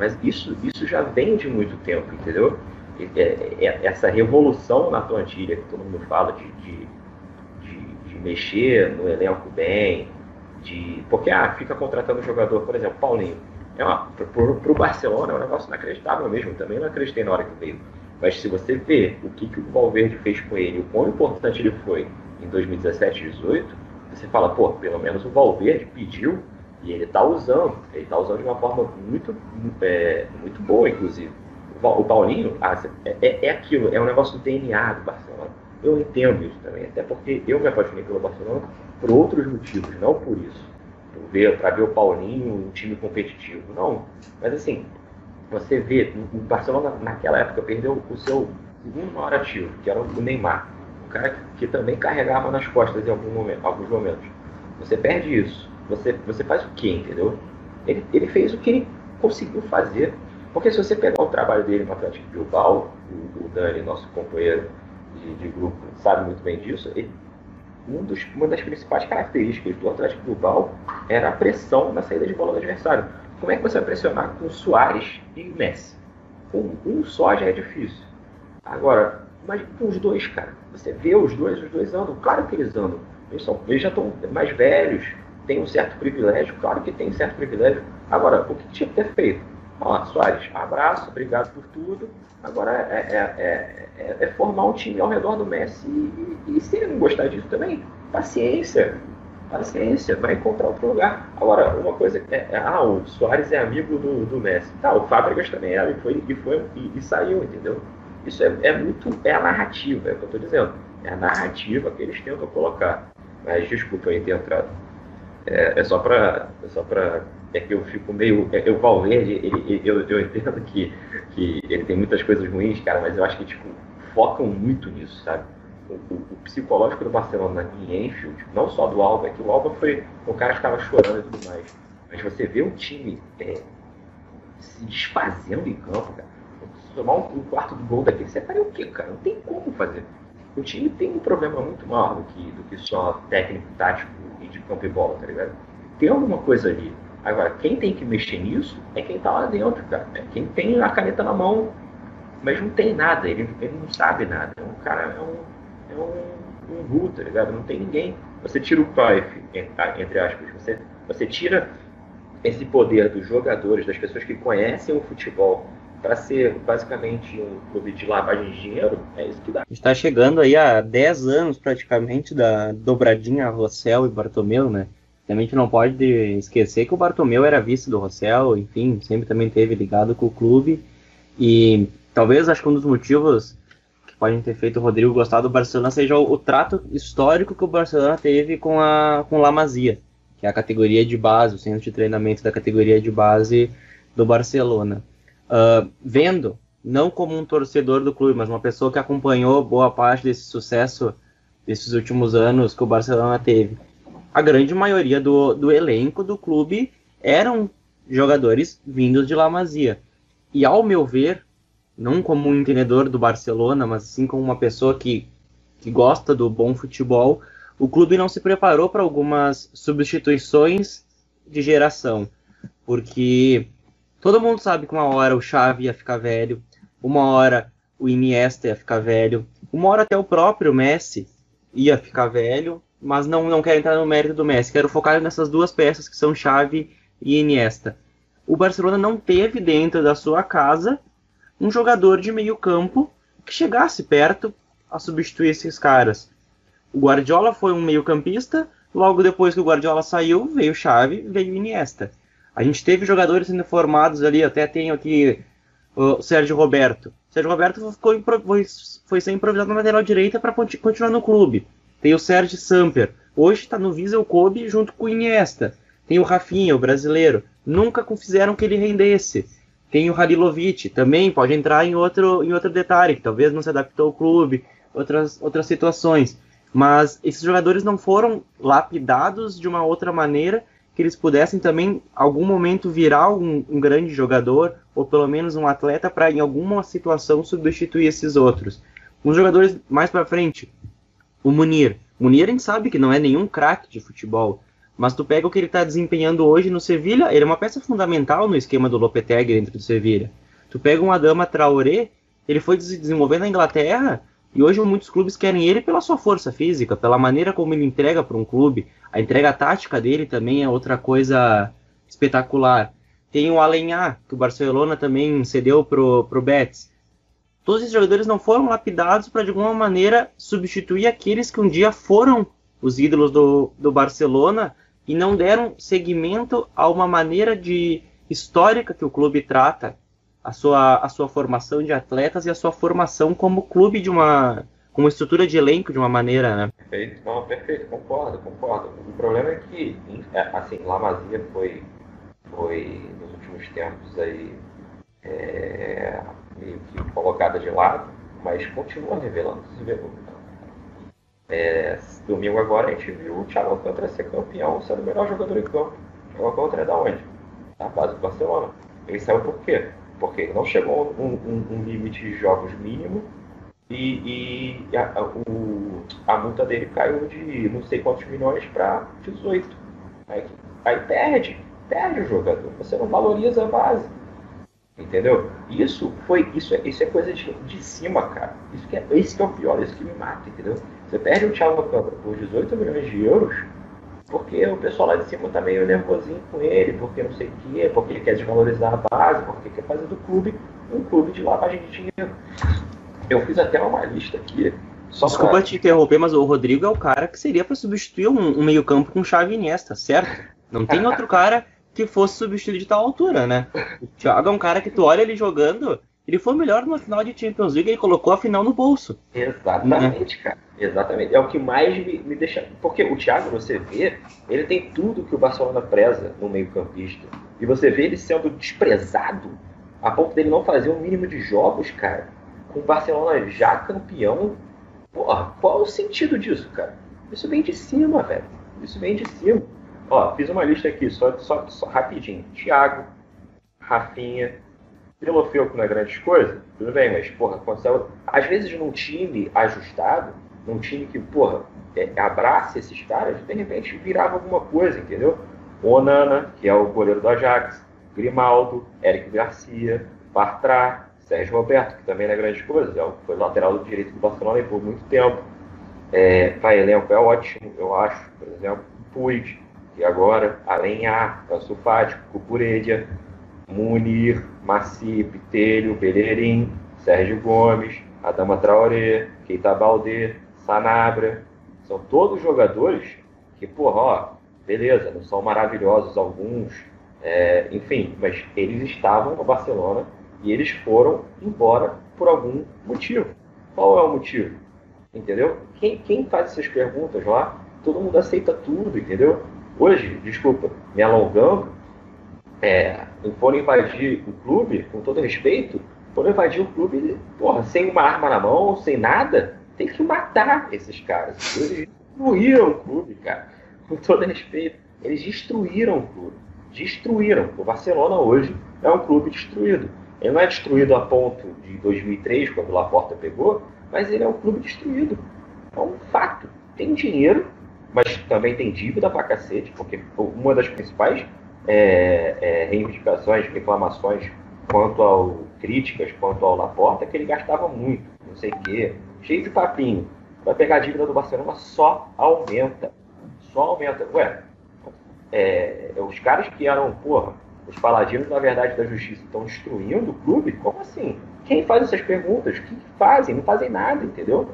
Mas isso, isso já vem de muito tempo, entendeu? É, é, essa revolução na plantilha que todo mundo fala de, de, de, de mexer no elenco bem, de porque ah, fica contratando jogador, por exemplo, Paulinho. É para o Barcelona é um negócio inacreditável mesmo, também não acreditei na hora que veio. Mas se você vê o que, que o Valverde fez com ele, o quão importante ele foi em 2017 e 2018, você fala, pô, pelo menos o Valverde pediu e ele está usando, ele está usando de uma forma muito, é, muito boa, inclusive. O Paulinho, ah, é, é, é, aquilo, é um negócio do DNA do Barcelona. Eu entendo isso também, até porque eu me apaixonei pelo Barcelona por outros motivos, não por isso. Para ver o Paulinho um time competitivo. Não. Mas assim, você vê, o Barcelona naquela época perdeu o seu segundo maior ativo, que era o Neymar. Um cara que, que também carregava nas costas em algum momento, alguns momentos. Você perde isso você, você faz o quê, entendeu? Ele, ele fez o que ele conseguiu fazer. Porque se você pegar o trabalho dele no Atlético Bilbao, o, o Dani, nosso companheiro de, de, grupo, sabe muito bem disso, ele, um dos, uma das principais características do Atlético Bilbao era a pressão na saída de bola do adversário. Como é que você vai pressionar com Soares e Messi? Com um só já é difícil. Agora, mas com os dois, cara. Você vê os dois, os dois andam. Claro que eles andam. Eles, são, eles já estão mais velhos, tem um certo privilégio, claro que tem certo privilégio. Agora, o que tinha que ter feito? Ó, Soares, abraço, obrigado por tudo. Agora é, é, é, é, formar um time ao redor do Messi e, e, se ele não gostar disso também, paciência. Paciência, vai encontrar outro lugar. Agora, uma coisa é, ah, o Soares é amigo do, do Messi. Tá, o Fábricas também era e foi, e, foi, e, e saiu, entendeu? Isso é, é muito, é a narrativa, é o que eu estou dizendo. É a narrativa que eles tentam colocar. Mas desculpa aí ter entrado. É, é só para é só para é que eu fico meio é, o Valverde ele, eu, eu entendo que, que ele tem muitas coisas ruins cara mas eu acho que tipo focam muito nisso sabe? O, o, o psicológico do Barcelona em Enfield não só do Alba é que o Alba foi o cara estava chorando e tudo mais mas você vê o time é, se desfazendo em campo cara. Tomar um, um, quarto do gol daquele você faria o quê cara? Não tem como fazer. O time tem um problema muito maior do que, do que só técnico tático de campo e bola, tá ligado? Tem alguma coisa ali. Agora, quem tem que mexer nisso é quem tá lá dentro, cara. É quem tem a caneta na mão mas não tem nada, ele, ele não sabe nada. O cara é um, é um, um ru, tá ligado? Não tem ninguém. Você tira o Cruyff, entre aspas, você, você tira esse poder dos jogadores, das pessoas que conhecem o futebol, para ser basicamente um clube de lavagem de dinheiro, é isso que dá. Está chegando aí a 10 anos praticamente da dobradinha Rossell e Bartomeu, né? Também a gente não pode esquecer que o Bartomeu era vice do Rossell, enfim, sempre também teve ligado com o clube. E talvez acho que um dos motivos que podem ter feito o Rodrigo gostar do Barcelona seja o, o trato histórico que o Barcelona teve com a com La Masia, que é a categoria de base, o centro de treinamento da categoria de base do Barcelona. Uh, vendo, não como um torcedor do clube, mas uma pessoa que acompanhou boa parte desse sucesso desses últimos anos que o Barcelona teve. A grande maioria do, do elenco do clube eram jogadores vindos de La Masia. E ao meu ver, não como um entendedor do Barcelona, mas sim como uma pessoa que, que gosta do bom futebol, o clube não se preparou para algumas substituições de geração, porque todo mundo sabe que uma hora o Xavi ia ficar velho, uma hora o Iniesta ia ficar velho, uma hora até o próprio Messi ia ficar velho, mas não, não quero entrar no mérito do Messi, quero focar nessas duas peças que são Xavi e Iniesta o Barcelona não teve dentro da sua casa um jogador de meio campo que chegasse perto a substituir esses caras. O Guardiola foi um meio campista, logo depois que o Guardiola saiu, veio Xavi, veio Iniesta. A gente teve jogadores sendo formados ali, até tenho aqui o Sérgio Roberto. O Sérgio Roberto ficou, foi, foi ser improvisado na lateral direita para continuar no clube. Tem o Sérgio Samper. Hoje está no Vissel Kobe junto com o Iniesta. Tem o Rafinha, o brasileiro nunca fizeram que ele rendesse. Tem o Halilovic, também pode entrar em outro, em outro detalhe, que talvez não se adaptou ao clube, outras, outras situações. Mas esses jogadores não foram lapidados de uma outra maneira que eles pudessem também, algum momento, virar um, um grande jogador, ou pelo menos um atleta, para em alguma situação substituir esses outros. Uns jogadores mais para frente, o Munir. Munir a gente sabe que não é nenhum craque de futebol, mas tu pega o que ele está desempenhando hoje no Sevilha, ele é uma peça fundamental no esquema do Lopetegui dentro do Sevilha. Tu pega um Adama Traoré, ele foi desenvolvendo na Inglaterra e hoje muitos clubes querem ele pela sua força física, pela maneira como ele entrega para um clube. A entrega tática dele também é outra coisa espetacular. Tem o Alenhar, que o Barcelona também cedeu pro, pro Betis. Todos esses jogadores não foram lapidados para de alguma maneira substituir aqueles que um dia foram os ídolos do, do Barcelona e não deram seguimento a uma maneira de histórica que o clube trata a sua, a sua formação de atletas e a sua formação como clube de uma como estrutura de elenco de uma maneira, né? Perfeito, não, perfeito, concordo, concordo. O problema é que, é, assim, Lamazia foi, foi nos últimos tempos aí é, meio que colocada de lado, mas continua revelando. É, domingo agora a gente viu o Thiago Alcântara ser campeão, sendo o melhor jogador em campo. Thiago Alcântara é da onde? Da base do Barcelona. Ele saiu por quê? Porque não chegou a um, um, um, limite de jogos mínimo e, e a, o, a, multa dele caiu de não sei quantos milhões para 18. Aí, aí perde, perde o jogador. Você não valoriza a base. Entendeu? Isso foi isso é, isso é coisa de, de cima, cara. Isso que é, isso que é o pior, isso que me mata, entendeu? Você perde o Thiago Câmara por 18 milhões de euros, porque o pessoal lá de cima tá meio nervosinho com ele, porque não sei o quê, porque ele quer desvalorizar a base, porque quer fazer do clube um clube de lavagem de dinheiro. Eu fiz até uma lista aqui. Desculpa pra... te interromper, mas o Rodrigo é o cara que seria para substituir um, um meio-campo com chave Iniesta, certo? Não tem outro (laughs) cara que fosse substituído de tal altura, né? O Thiago é um cara que tu olha ele jogando, ele foi o melhor numa final de Champions League e colocou a final no bolso. Exatamente, né? cara. Exatamente. É o que mais me, me, deixa. Porque o Thiago, você vê, ele tem tudo que o Barcelona preza no meio-campista. E você vê ele sendo desprezado a ponto dele não fazer um mínimo de jogos, cara. Com o Barcelona já campeão. Porra, qual o sentido disso, cara? Isso vem de cima, velho. Isso vem de cima. Ó, fiz uma lista aqui, só, só, só rapidinho. Thiago, Rafinha, Filofeu que não é grande coisa, tudo bem, mas, porra, consegue... às vezes num time ajustado, num time que, porra, é, abraça esses caras, de repente virava alguma coisa, entendeu? Onana, que é o goleiro do Ajax, Grimaldo, Eric Garcia, Bartra, Sérgio Roberto, que também não é grande coisa, é foi lateral do direito do Barcelona por muito tempo. É, para elenco é ótimo, eu acho, por exemplo, Puig, que agora, além a Fati, Cucuredia, Munir, Maci, Pitelho, Bellerin, Sérgio Gomes, Adama Traoré, Keita Balde, Sanabra, são todos jogadores que, porra, ó, beleza, não são maravilhosos alguns, é, enfim, mas eles estavam no Barcelona e eles foram embora por algum motivo. Qual é o motivo? Entendeu? Quem, quem faz essas perguntas lá, todo mundo aceita tudo, entendeu? Hoje, desculpa, me alongando, é, foram invadir o clube, com todo respeito, foram invadir o clube, porra, sem uma arma na mão, sem nada, tem que matar esses caras. Eles destruíram o clube, cara. Com todo respeito. Eles destruíram o clube. Destruíram. O Barcelona hoje é um clube destruído. Ele não é destruído a ponto de 2003, quando o Laporta pegou, mas ele é um clube destruído. É um fato. Tem dinheiro, mas também tem dívida pra cacete, porque uma das principais é, é, reivindicações, reclamações quanto ao críticas quanto ao Laporta é que ele gastava muito, não sei o quê, cheio de papinho. Vai pegar a dívida do Barcelona, só aumenta. Só aumenta. Ué, é, os caras que eram, porra, os paladinos, na verdade, da justiça estão destruindo o clube? Como assim? Quem faz essas perguntas? O que fazem? Não fazem nada, entendeu?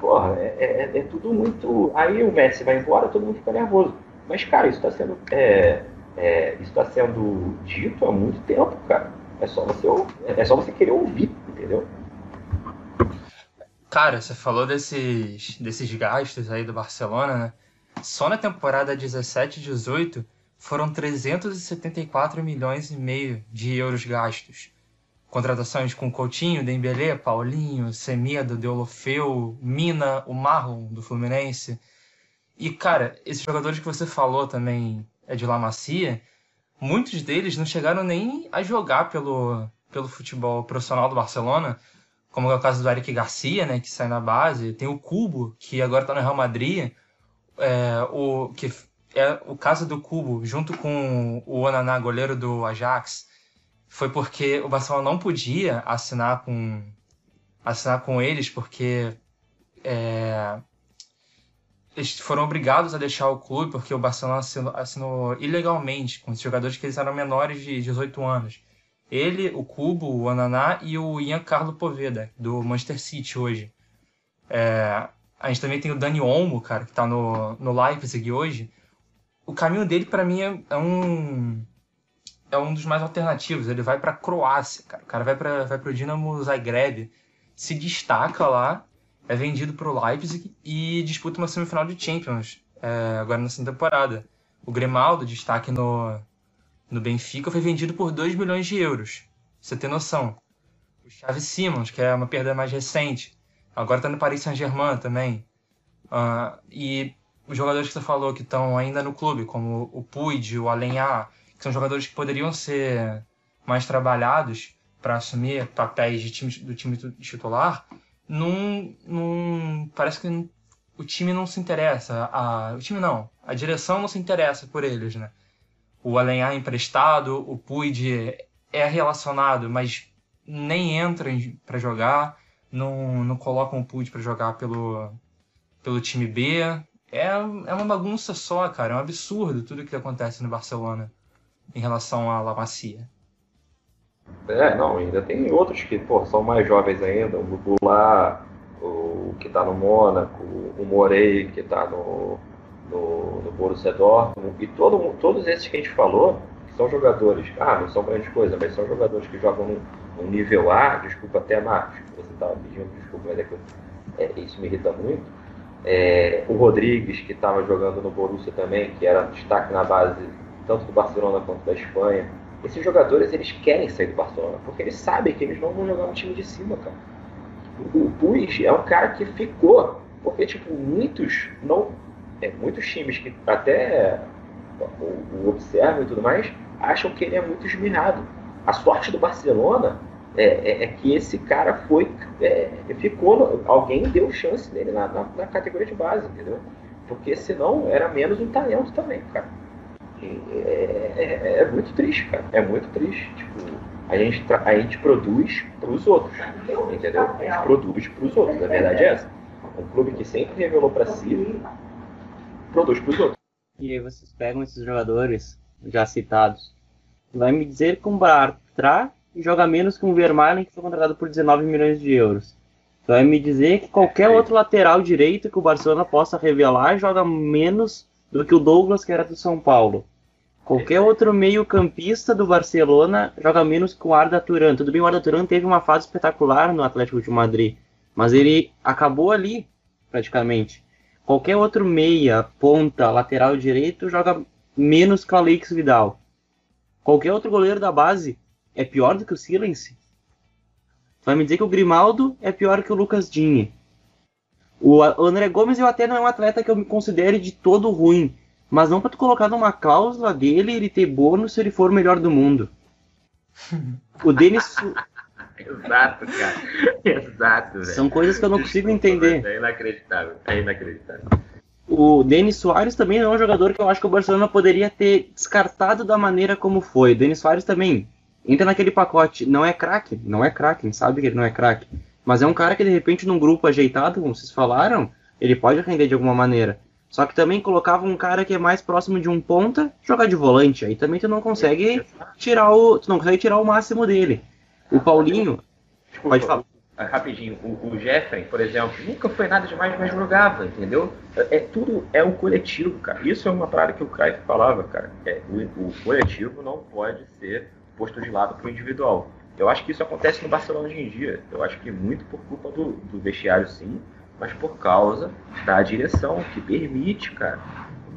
Porra, é, é, é tudo muito. Aí o Messi vai embora, todo mundo fica nervoso. Mas, cara, isso está sendo, é, é, isso tá sendo dito há muito tempo, cara. É só você, é só você querer ouvir, entendeu? Cara, você falou desses, desses gastos aí do Barcelona, né? Só na temporada 17 e 18 foram 374 milhões e meio de euros gastos. Contratações com Coutinho, Dembélé, Paulinho, Semedo, Deulofeu, Mina, o Marlon do Fluminense. E, cara, esses jogadores que você falou também, é de La Macia, muitos deles não chegaram nem a jogar pelo, pelo futebol profissional do Barcelona, como é o caso do Eric Garcia, né, que sai na base. Tem o Cubo, que agora está no Real Madrid, é, o, que é o caso do Cubo, junto com o Onaná, goleiro do Ajax, foi porque o Barcelona não podia assinar com assinar com eles porque é, eles foram obrigados a deixar o clube porque o Barcelona assinou, assinou ilegalmente com os jogadores que eles eram menores de 18 anos. Ele, o Cubo, o Ananá e o Ian Carlo Poveda, do Manchester City hoje. É, a gente também tem o Dani Olmo, cara, que tá no, no Leipzig hoje. O caminho dele, para mim, é, é, um é um dos mais alternativos. Ele vai pra Croácia, cara. O cara vai, pra, vai pro Dinamo Zagreb, se destaca lá, é vendido pro Leipzig e disputa uma semifinal de Champions, é, agora nessa temporada. O Grimaldo, destaque no, no Benfica, foi vendido por 2 milhões de euros. Você tem noção. O Xavi Simons, que é uma perda mais recente, Agora tá no Paris Saint-Germain também. Uh, e os jogadores que você falou que estão ainda no clube, como o Puig, o Alenhar, que são jogadores que poderiam ser mais trabalhados para assumir papéis de time, do time titular, não, não, parece que o time não se interessa. A, o time não, a direção não se interessa por eles, né? O Alenhar emprestado, o Puig é relacionado, mas nem entra para jogar não, não colocam o Pud para jogar pelo, pelo time B. É, é uma bagunça só, cara. É um absurdo tudo que acontece no Barcelona em relação à La Macia. É, não, ainda tem outros que pô, são mais jovens ainda. O Goulart, o que está no Mônaco, o Morey, que está no, no, no Borussia Dortmund. E todo, todos esses que a gente falou, que são jogadores, ah, não são grandes coisas, mas são jogadores que jogam no, no nível A, desculpa até, Marcos, você estava pedindo desculpa, mas é que é, isso me irrita muito. É, o Rodrigues, que estava jogando no Borussia também, que era destaque na base tanto do Barcelona quanto da Espanha. Esses jogadores, eles querem sair do Barcelona, porque eles sabem que eles não vão jogar no time de cima, cara. O Puig é um cara que ficou, porque, tipo, muitos não... É, muitos times que até o, o observam e tudo mais, acham que ele é muito esmirrado. A sorte do Barcelona é, é, é, que esse cara foi, é, ficou, alguém deu chance dele na, na, na, categoria de base, entendeu? Porque senão era menos um talento também, cara. É, é, é, muito triste, cara. É muito triste. Tipo, a gente, a gente produz para os outros, entendeu? A gente produz para os outros, a verdade é essa. Um clube que sempre revelou para si, produz para os outros. E aí vocês pegam esses jogadores já citados, vai me dizer que um Bartra joga menos que um Vermaelen que foi contratado por 19 milhões de euros. Vai me dizer que qualquer outro lateral direito que o Barcelona possa revelar joga menos do que o Douglas que era do São Paulo. Qualquer outro meio-campista do Barcelona joga menos que o Arda Turan. Tudo bem, o Arda Turan teve uma fase espetacular no Atlético de Madrid, mas ele acabou ali, praticamente. Qualquer outro meia, ponta, lateral direito joga menos que o Alex Vidal. Qualquer outro goleiro da base é pior do que o Silence? Vai me dizer que o Grimaldo é pior que o Lucas Digne. O André Gomes eu até não é um atleta que eu me considere de todo ruim, mas não para tu colocar numa cláusula dele ele ter bônus se ele for o melhor do mundo. (laughs) O Denis. Exato, cara. (laughs) Exato, velho. São coisas que eu não consigo entender. É inacreditável. É inacreditável. O Denis Soares também é um jogador que eu acho que o Barcelona poderia ter descartado da maneira como foi. O Denis Soares também entra naquele pacote. Não é craque, não é craque, sabe que ele não é craque. Mas é um cara que de repente num grupo ajeitado, como vocês falaram, ele pode render de alguma maneira. Só que também colocava um cara que é mais próximo de um ponta jogar de volante. Aí também tu não consegue tirar o. Tu não consegue tirar o máximo dele. O Paulinho. Desculpa, pode falar. é, Rapidinho, o, o Jeffrey, por exemplo, nunca foi nada demais, mas jogava, entendeu? É, é tudo, é o coletivo, cara. Isso é uma parada que o Cruyff falava, cara. É, o, o coletivo não pode ser posto de lado pro individual. Eu acho que isso acontece no Barcelona hoje em dia. Eu acho que muito por culpa do, do vestiário, sim, mas por causa da direção que permite, cara.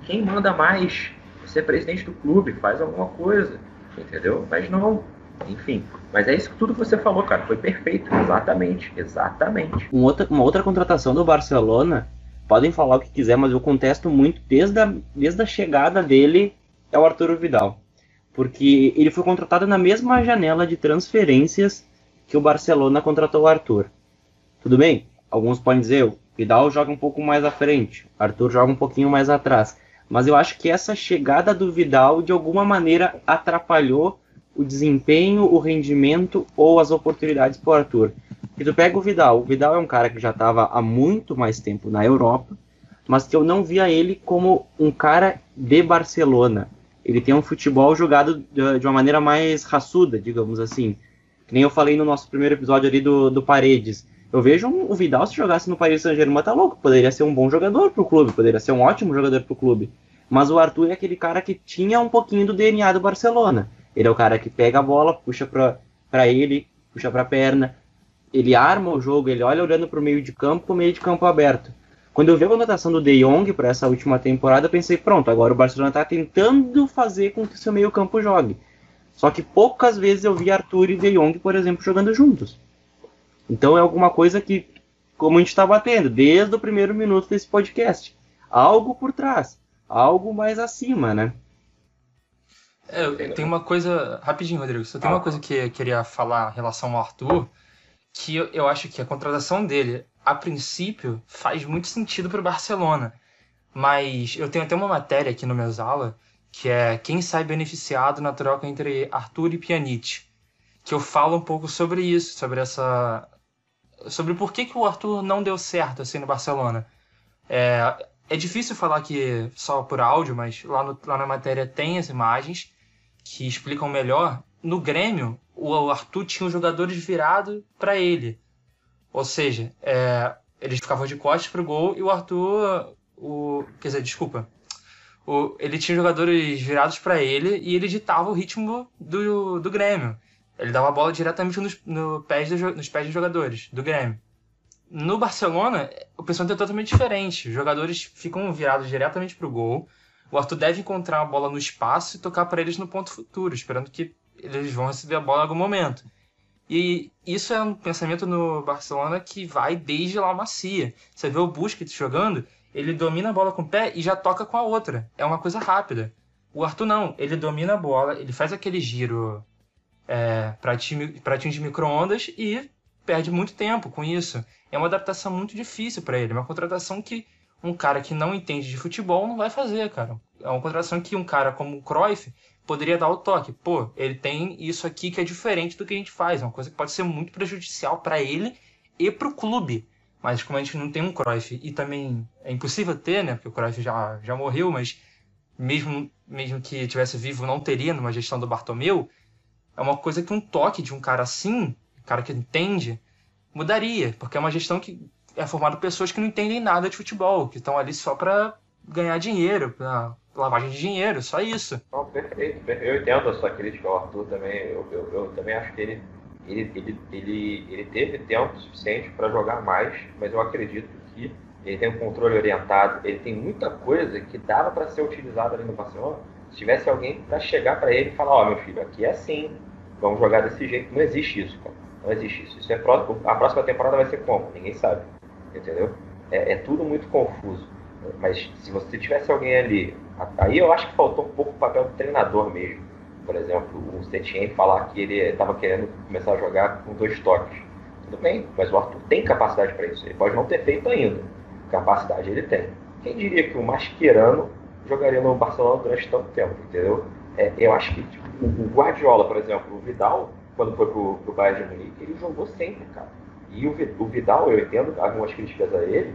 Quem manda mais? Você é presidente do clube, faz alguma coisa, entendeu? Mas não. Enfim, mas é isso que tudo que você falou, cara. Foi perfeito. Exatamente, exatamente. Um outra, uma outra contratação do Barcelona, podem falar o que quiser, mas eu contesto muito desde a, desde a chegada dele é o Arturo Vidal. Porque ele foi contratado na mesma janela de transferências que o Barcelona contratou o Arthur. Tudo bem? Alguns podem dizer, o Vidal joga um pouco mais à frente, Arthur joga um pouquinho mais atrás. Mas eu acho que essa chegada do Vidal, de alguma maneira, atrapalhou o desempenho, o rendimento ou as oportunidades para o Arthur. E tu pega o Vidal, o Vidal é um cara que já estava há muito mais tempo na Europa, mas que eu não via ele como um cara de Barcelona. Ele tem um futebol jogado de uma maneira mais raçuda, digamos assim. Que nem eu falei no nosso primeiro episódio ali do, do Paredes. Eu vejo um- o Vidal se jogasse no Paris Saint-Germain, tá louco. Poderia ser um bom jogador pro clube, poderia ser um ótimo jogador pro clube. Mas o Arthur é aquele cara que tinha um pouquinho do DNA do Barcelona. Ele é o cara que pega a bola, puxa pra ele, puxa pra perna. Ele arma o jogo, ele olha olhando pro meio de campo com o meio de campo aberto. Quando eu vi a contratação do De Jong para essa última temporada, pensei, pronto, agora o Barcelona está tentando fazer com que o seu meio campo jogue. Só que poucas vezes eu vi Arthur e De Jong, por exemplo, jogando juntos. Então é alguma coisa que, como a gente está batendo, desde o primeiro minuto desse podcast. Algo por trás, algo mais acima, né? É, eu- tem uma coisa. Rapidinho, Rodrigo. Só tem uma coisa que eu queria falar em relação ao Arthur. Que eu, eu acho que a contratação dele, a princípio, faz muito sentido para o Barcelona. Mas eu tenho até uma matéria aqui no Mesala, que é Quem sai beneficiado na troca entre Arthur e Pjanic. Que eu falo um pouco sobre isso, sobre essa. Sobre por que, que o Arthur não deu certo assim no Barcelona. É, é difícil falar aqui só por áudio, mas lá, no- lá na matéria tem as imagens que explicam melhor. No Grêmio, o Arthur tinha os jogadores virados para ele. Ou seja, é, eles ficavam de costas pro gol e o Arthur. O, quer dizer, desculpa. O, ele tinha jogadores virados para ele e ele ditava o ritmo do, do Grêmio. Ele dava a bola diretamente nos, no pés dos nos pés dos jogadores do Grêmio. No Barcelona, o pensamento é totalmente diferente. Os jogadores ficam virados diretamente pro gol. O Arthur deve encontrar a bola no espaço e tocar para eles no ponto futuro, esperando que eles vão receber a bola em algum momento. E isso é um pensamento no Barcelona que vai desde lá macia. Você vê o Busquets jogando, ele domina a bola com o pé e já toca com a outra. É uma coisa rápida. O Arthur não, ele domina a bola, ele faz aquele giro é, para time, pra time de micro-ondas e perde muito tempo com isso. É uma adaptação muito difícil para ele, uma contratação que um cara que não entende de futebol não vai fazer, cara. é uma contratação que um cara como o Cruyff poderia dar o toque. Pô, ele tem isso aqui que é diferente do que a gente faz, é uma coisa que pode ser muito prejudicial para ele e para o clube. Mas como a gente não tem um Cruyff e também é impossível ter, né? Porque o Cruyff já, já morreu, mas mesmo, mesmo que tivesse vivo não teria numa gestão do Bartomeu, é uma coisa que um toque de um cara assim, um cara que entende, mudaria, porque é uma gestão que é formada por pessoas que não entendem nada de futebol, que estão ali só para ganhar dinheiro, para lavagem de dinheiro, só isso. Perfeito, Eu entendo a sua crítica ao Arthur também. Eu, eu, eu também acho que ele, ele, ele, ele, ele teve tempo suficiente para jogar mais, mas eu acredito que ele tem um controle orientado, ele tem muita coisa que dava para ser utilizada ali no Barcelona. Se tivesse alguém para chegar para ele e falar: Ó, oh, meu filho, aqui é assim, vamos jogar desse jeito. Não existe isso, cara. Não existe isso. isso é próximo, a próxima temporada vai ser como? Ninguém sabe. Entendeu? É, é tudo muito confuso. Mas se você tivesse alguém ali, aí eu acho que faltou um pouco o papel do treinador mesmo. Por exemplo, o Setien falar que ele estava querendo começar a jogar com dois toques. Tudo bem, mas o Arthur tem capacidade para isso. Ele pode não ter feito ainda. Capacidade ele tem. Quem diria que o Mascherano jogaria no Barcelona durante tanto tempo, entendeu? É, eu acho que tipo, o Guardiola, por exemplo, o Vidal, quando foi pro, pro Bayern de Munique, ele jogou sempre, cara. E o, o Vidal, eu entendo algumas críticas a ele,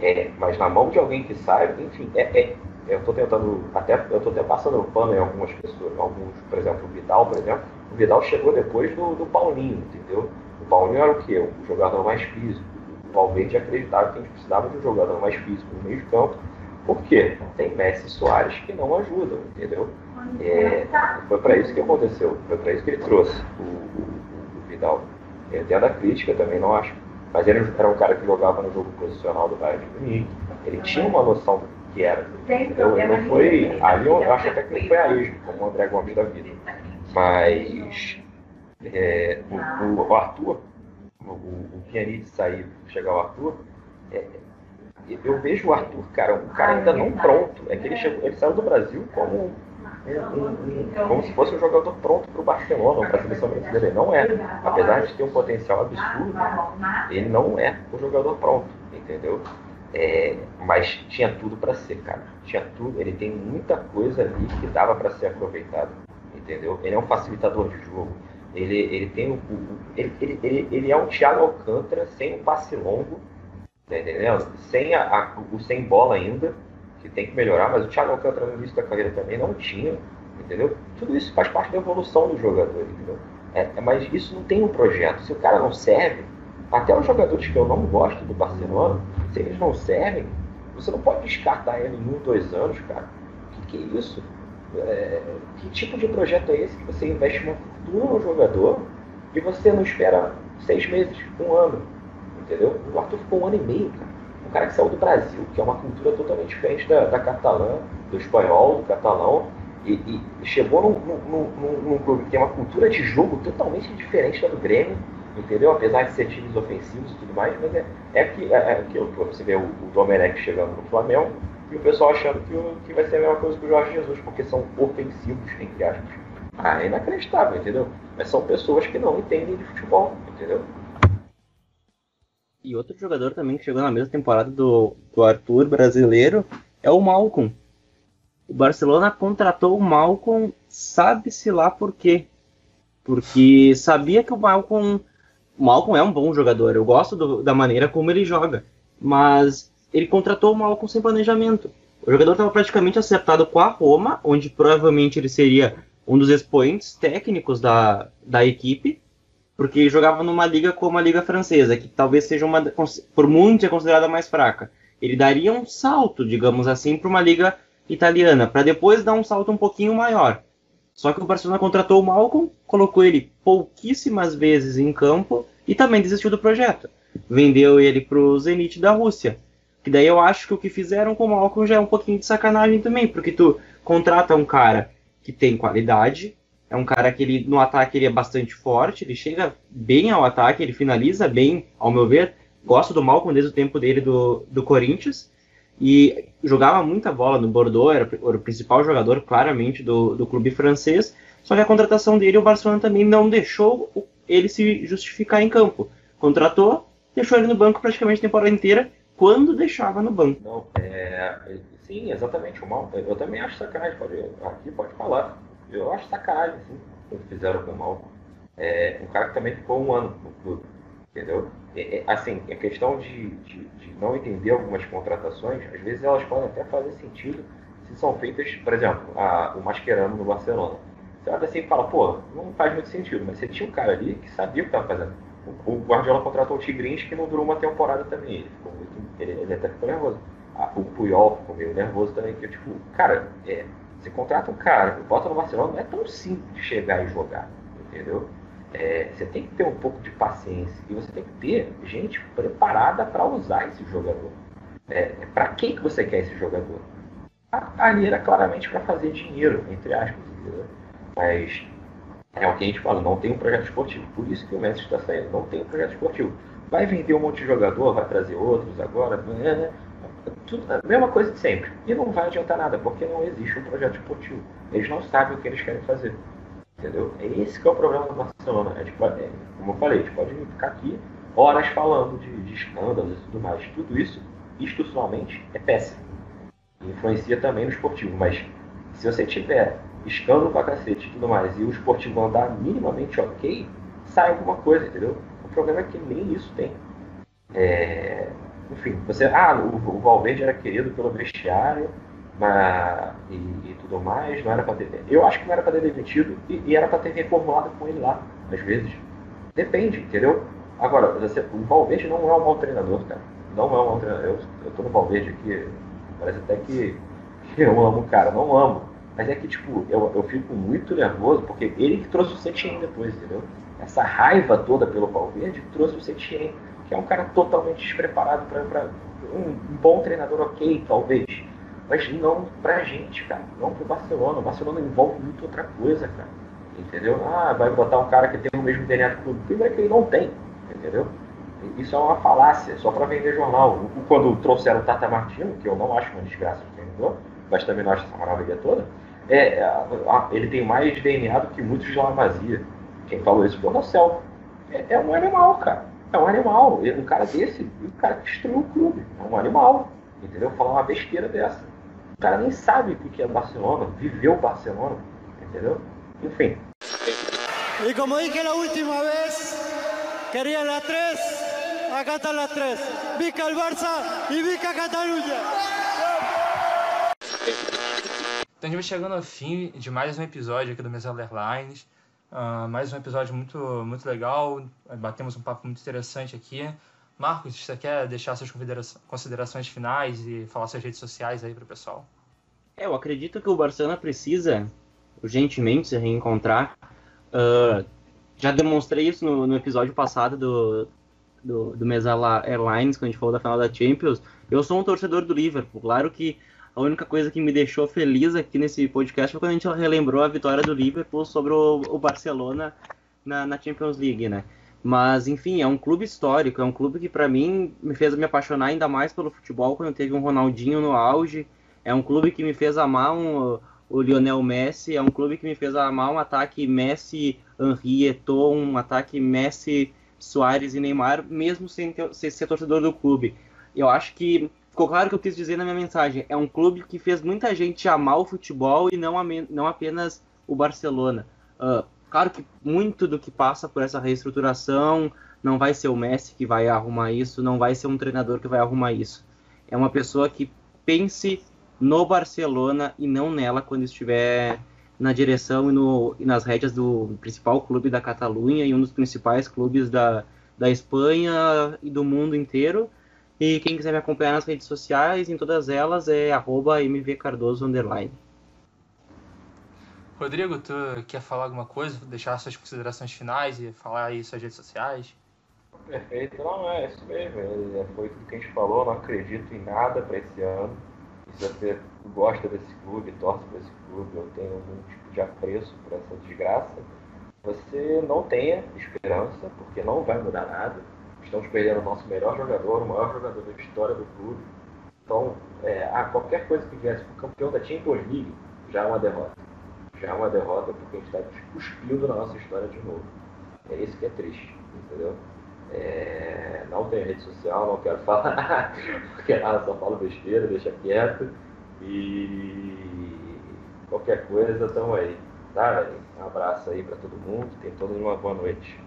é, mas na mão de alguém que saiba, enfim, é, é eu estou tentando, até eu estou até passando o pano em algumas pessoas, alguns, por exemplo, o Vidal, por exemplo, o Vidal chegou depois do, do Paulinho, entendeu? O Paulinho era o quê? O jogador mais físico. O Valverde acreditava que a gente precisava de um jogador mais físico no meio de campo. Por quê? Tem Messi e Soares que não ajudam, entendeu? É, foi para isso que aconteceu, foi para isso que ele trouxe o, o, o Vidal. Eu entendo a crítica, também não acho. Mas ele era um cara que jogava no jogo posicional do Bayern de Munique. Ele tinha uma noção do que era. Eu, não foi. Ali eu, eu acho até que não foi a esmo, como o André Gomes da vida. Mas é, o, o, Arthur, o, o Pianite sair, chegar o Arthur, é, eu vejo o Arthur, cara, um cara ainda não pronto. É que ele, chegou, ele saiu do Brasil como como se fosse um jogador pronto para o Barcelona ou para a seleção brasileira. Ele não é. Apesar de ter um potencial absurdo, ele não é o jogador pronto, entendeu? É, mas tinha tudo para ser, cara. Tinha tudo. Ele tem muita coisa ali que dava para ser aproveitado, entendeu? Ele é um facilitador de jogo. Ele, ele tem o, ele, ele, ele, ele é um Thiago Alcântara sem um passe longo, tá entendendo? Sem a, a, o sem bola ainda que tem que melhorar, mas o Thiago Alcântara no início da carreira também não tinha, entendeu? Tudo isso faz parte da evolução do jogador, entendeu? É, é, mas isso não tem um projeto. Se o cara não serve, até os jogadores que eu não gosto do Barcelona, se eles não servem, você não pode descartar ele em um, dois anos, cara. Que, que é isso? É, que tipo de projeto é esse que você investe uma fortuna no jogador e você não espera seis meses, um ano? Entendeu? O Arthur ficou um ano e meio, cara um cara que saiu do Brasil, que é uma cultura totalmente diferente da, da catalã, do espanhol, do catalão, e, e chegou num, num, num, num, clube que tem uma cultura de jogo totalmente diferente da do Grêmio, entendeu? Apesar de ser times ofensivos e tudo mais, mas é, é que é, é que você vê o, o Domenech chegando no Flamengo e o pessoal achando que, o, que vai ser a mesma coisa que o Jorge Jesus, porque são ofensivos, entre aspas. Ah, é inacreditável, entendeu? Mas são pessoas que não entendem de futebol, entendeu? E outro jogador também que chegou na mesma temporada do, do Arthur brasileiro é o Malcom. O Barcelona contratou o Malcom, sabe-se lá por quê. Porque sabia que o Malcom. O Malcom é um bom jogador, eu gosto do, da maneira como ele joga. Mas ele contratou o Malcom sem planejamento. O jogador estava praticamente acertado com a Roma, onde provavelmente ele seria um dos expoentes técnicos da, da equipe porque jogava numa liga como a liga francesa, que talvez seja uma por muitos é considerada mais fraca. Ele daria um salto, digamos assim, para uma liga italiana, para depois dar um salto um pouquinho maior. Só que o Barcelona contratou o Malcolm, colocou ele pouquíssimas vezes em campo e também desistiu do projeto. Vendeu ele para o Zenit da Rússia. Que daí eu acho que o que fizeram com o Malcolm já é um pouquinho de sacanagem também, porque tu contrata um cara que tem qualidade, é um cara que ele no ataque ele é bastante forte, ele chega bem ao ataque, ele finaliza bem, ao meu ver. Gosto do Malcom desde o tempo dele do, do Corinthians. E jogava muita bola no Bordeaux, era, era o principal jogador claramente do, do clube francês. Só que a contratação dele, o Barcelona também não deixou ele se justificar em campo. Contratou, deixou ele no banco praticamente a temporada inteira, quando deixava no banco. Não, é, Sim, exatamente. O mal, eu também acho sacanagem. Pode, aqui pode falar. Eu acho sacanagem, sim, o que fizeram com o. É, um cara que também ficou um ano no clube, entendeu? É, é, assim, a questão de, de, de, não entender algumas contratações, às vezes elas podem até fazer sentido se são feitas, por exemplo, a, o Mascherano no Barcelona. Você olha assim e fala, pô, não faz muito sentido, mas você tinha um cara ali que sabia o que estava fazendo. O, o Guardiola contratou o Tigrinhos que não durou uma temporada também. Ele, ficou muito, ele, ele até ficou nervoso. Ah, o Puyol ficou meio nervoso também, que tipo, cara, é, você contrata um cara bota no Barcelona, não é tão simples de chegar e jogar, entendeu? É, você tem que ter um pouco de paciência e você tem que ter gente preparada para usar esse jogador. É, para quem que você quer esse jogador? Ali era claramente para fazer dinheiro, entre aspas, entendeu? Mas é o que a gente fala, não tem um projeto esportivo. Por isso que o Messi está saindo, não tem um projeto esportivo. Vai vender um monte de jogador, vai trazer outros agora, né? Tudo, a mesma coisa de sempre. E não vai adiantar nada, porque não existe um projeto esportivo. Eles não sabem o que eles querem fazer. Entendeu? É esse que é o problema do Barcelona. A gente pode, é, como eu falei, a gente pode ficar aqui horas falando de, de escândalos e tudo mais. Tudo isso, institucionalmente, é péssimo. Influencia também no esportivo. Mas se você tiver escândalo pra cacete e tudo mais, e o esportivo andar minimamente ok, sai alguma coisa, entendeu? O problema é que nem isso tem. É, enfim, você. Ah, o, o Valverde era querido pelo vestiário mas, e, e, tudo mais, não era para ter. Eu acho que não era para ter demitido e, e era para ter reformulado com ele lá, às vezes. Depende, entendeu? Agora, você, o Valverde não é um mau treinador, cara. Não é um mau treinador. Eu, eu tô no Valverde aqui, parece até que, que eu amo o cara, não amo. Mas é que, tipo, eu, eu fico muito nervoso porque ele que trouxe o Setien depois, entendeu? Essa raiva toda pelo Valverde trouxe o Setien que é um cara totalmente despreparado para um bom treinador, ok, talvez. Mas não pra gente, cara. Não pro Barcelona. O Barcelona envolve muito outra coisa, cara. Entendeu? Ah, vai botar um cara que tem o mesmo DNA do clube. Primeiro que ele não tem, entendeu? Isso é uma falácia, só para vender jornal. Quando trouxeram o Tata Martino, que eu não acho uma desgraça de treinador, mas também não acho essa maravilha toda, é, ele tem mais DNA do que muitos de La. Quem falou isso foi o Marcel. É, é um animal, cara. É um animal. Um cara desse, um cara que destruiu o clube. É um animal. Entendeu? Falar uma besteira dessa. O cara nem sabe o que é Barcelona, viveu Barcelona. Entendeu? Enfim. E como dije la última vez, queria las três, acá están las três. Vica el Barça e Vica Catalunha. Então a gente vai chegando ao fim de mais um episódio aqui do Mesa Airlines. Uh, mais um episódio muito, muito legal, batemos um papo muito interessante aqui. Marcos, você quer deixar suas considerações finais e falar suas redes sociais aí para o pessoal? É, eu acredito que o Barcelona precisa urgentemente se reencontrar. Uh, já demonstrei isso no, no episódio passado do, do, do Mesa Airlines, quando a gente falou da final da Champions. Eu sou um torcedor do Liverpool. Claro que a única coisa que me deixou feliz aqui nesse podcast foi quando a gente relembrou a vitória do Liverpool sobre o, o Barcelona na, na, Champions League, né? Mas, enfim, é um clube histórico, é um clube que para mim me fez me apaixonar ainda mais pelo futebol quando teve um Ronaldinho no auge. É um clube que me fez amar um, o Lionel Messi, é um clube que me fez amar um ataque Messi, Henri, Eto'o, um ataque Messi, Soares e Neymar, mesmo sem, ter, sem ser torcedor do clube. Eu acho que ficou claro que eu quis dizer na minha mensagem. É um clube que fez muita gente amar o futebol e não, não apenas o Barcelona. Uh, claro que muito do que passa por essa reestruturação não vai ser o Messi que vai arrumar isso, não vai ser um treinador que vai arrumar isso. É uma pessoa que pense no Barcelona e não nela quando estiver na direção e, no, e nas rédeas do principal clube da Catalunha e um dos principais clubes da, da Espanha e do mundo inteiro e quem quiser me acompanhar nas redes sociais, em todas elas é mvcardoso Rodrigo, tu quer falar alguma coisa, deixar suas considerações finais e falar aí suas redes sociais? Perfeito, não, é isso mesmo. É, foi tudo que a gente falou, não acredito em nada para esse ano. se você gosta desse clube, torce para esse clube, ou tem algum tipo de apreço por essa desgraça, você não tenha esperança, porque não vai mudar nada Estamos perdendo o nosso melhor jogador, o maior jogador da história do clube. Então, é, qualquer coisa que viesse para o campeão da Champions League já é uma derrota. Já é uma derrota porque a gente está cuspindo na nossa história de novo. É isso que é triste, entendeu? É, não tenho rede social, não quero falar, (laughs) porque ah, só falo besteira, deixa quieto. E qualquer coisa, tamo aí. Tá? Um abraço aí pra todo mundo. Tem todos uma boa noite.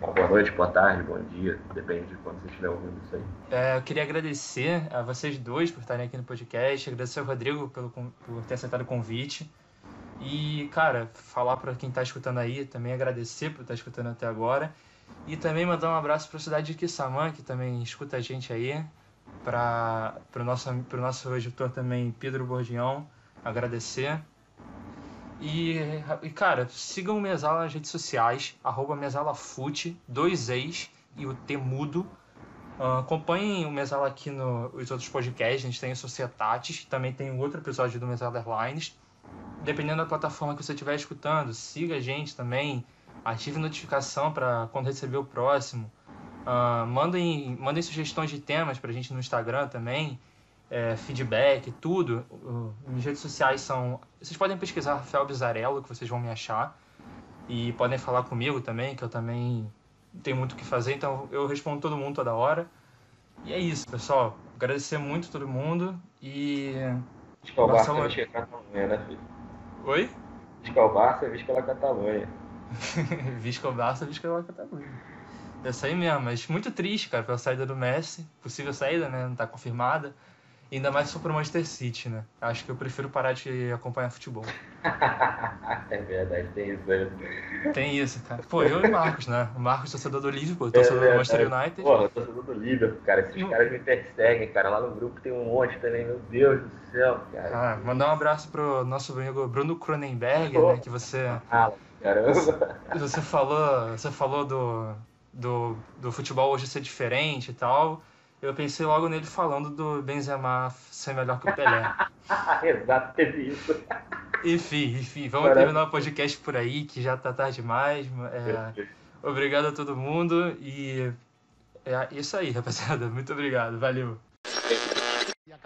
Boa noite, boa tarde, bom dia. Depende de quando você estiver ouvindo isso aí. É, eu queria agradecer a vocês dois por estarem aqui no podcast, agradecer ao Rodrigo pelo, por ter aceitado o convite. E, cara, falar para quem tá escutando aí, também agradecer por estar escutando até agora. E também mandar um abraço para a cidade de Kissamã, que também escuta a gente aí. Para o nosso, pro nosso editor também, Pedro Bordião, agradecer. E, e, cara, sigam o Mesala nas redes sociais, arroba mesalafute, dois ex e o Temudo. Uh, acompanhem o Mesala aqui nos outros podcasts, a gente tem o Societatis, também tem outro episódio do Mesala Airlines. Dependendo da plataforma que você estiver escutando, siga a gente também, ative notificação para quando receber o próximo. Uh, mandem, mandem sugestões de temas para a gente no Instagram também é, feedback, tudo. minhas redes sociais são. Vocês podem pesquisar Rafael Bizarello, que vocês vão me achar. E podem falar comigo também, que eu também tenho muito o que fazer, então eu respondo todo mundo toda hora. E é isso, pessoal. Agradecer muito a todo mundo e. Escobar Barcelona... você Catalunha, né, filho? Oi? Escobar você pela Catalunha. (laughs) Viscobar você pela Catalunha. É isso aí mesmo, mas muito triste, cara, pela saída do Messi. Possível saída, né? Não tá confirmada. Ainda mais for pro Manchester City, né? Acho que eu prefiro parar de acompanhar futebol. (laughs) é verdade, tem isso mesmo. Tem isso, cara. Pô, eu e o Marcos, né? O Marcos, torcedor do Liverpool, torcedor é do Manchester United. Pô, torcedor do Liverpool, cara. Esses hum. caras me perseguem, cara. Lá no grupo tem um monte também, meu Deus do céu, cara. Ah, mandar um abraço pro nosso amigo Bruno Cronenberg, né? Que você. Ah, caramba. Você falou, você falou do, do, do futebol hoje ser diferente e tal eu pensei logo nele falando do Benzema ser melhor que o Pelé. (laughs) Exato, teve isso. Enfim, enfim, vamos Parece. terminar o podcast por aí, que já tá tarde demais. É, obrigado a todo mundo e é isso aí, rapaziada. Muito obrigado, valeu.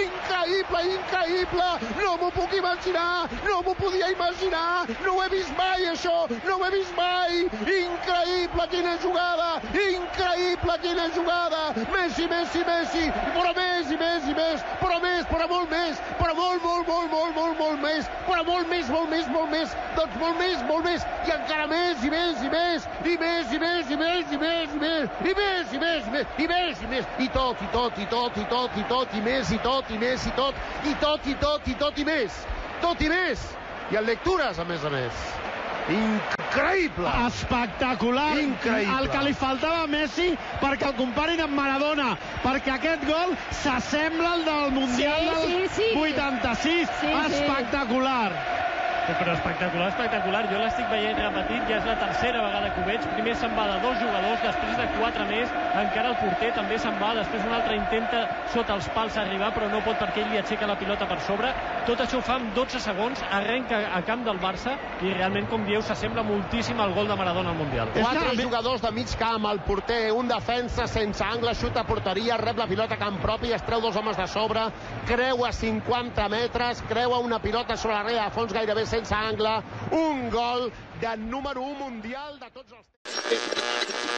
increïble, increïble, no m'ho puc imaginar, no m'ho podia imaginar, no ho he vist mai això, no ho he vist mai, increïble quina jugada, increïble quina jugada, Messi, Messi, Messi, però més i més i més, però més, però molt més, però molt, molt, molt, molt, molt, molt més, però molt més, molt més, molt més, doncs molt més, molt més, i encara més i més i més, i més i més i més i més i més, i més i més i més, i més i més, i tot, i tot, i tot, i tot, i tot, i més, i tot, i més, i tot, i tot, i tot, i tot, i més, tot i més, i en lectures, a més a més. Increïble! Espectacular! Increïble! El que li faltava a Messi perquè el comparin amb Maradona, perquè aquest gol s'assembla al del Mundial sí, del sí, sí. 86. Sí, Espectacular! Sí però espectacular, espectacular. Jo l'estic veient repetit, ja és la tercera vegada que ho veig. Primer se'n va de dos jugadors, després de quatre més, encara el porter també se'n va, després un altre intenta sota els pals arribar, però no pot perquè ell li aixeca la pilota per sobre. Tot això ho fa en 12 segons, arrenca a camp del Barça i realment, com dieu, s'assembla moltíssim al gol de Maradona al Mundial. Quatre jugadors de mig camp, el porter, un defensa sense angle, xuta porteria, rep la pilota a camp propi, es treu dos homes de sobre, creua 50 metres, creua una pilota sobre la rea de fons gairebé sense angle, un gol de número 1 mundial de tots els.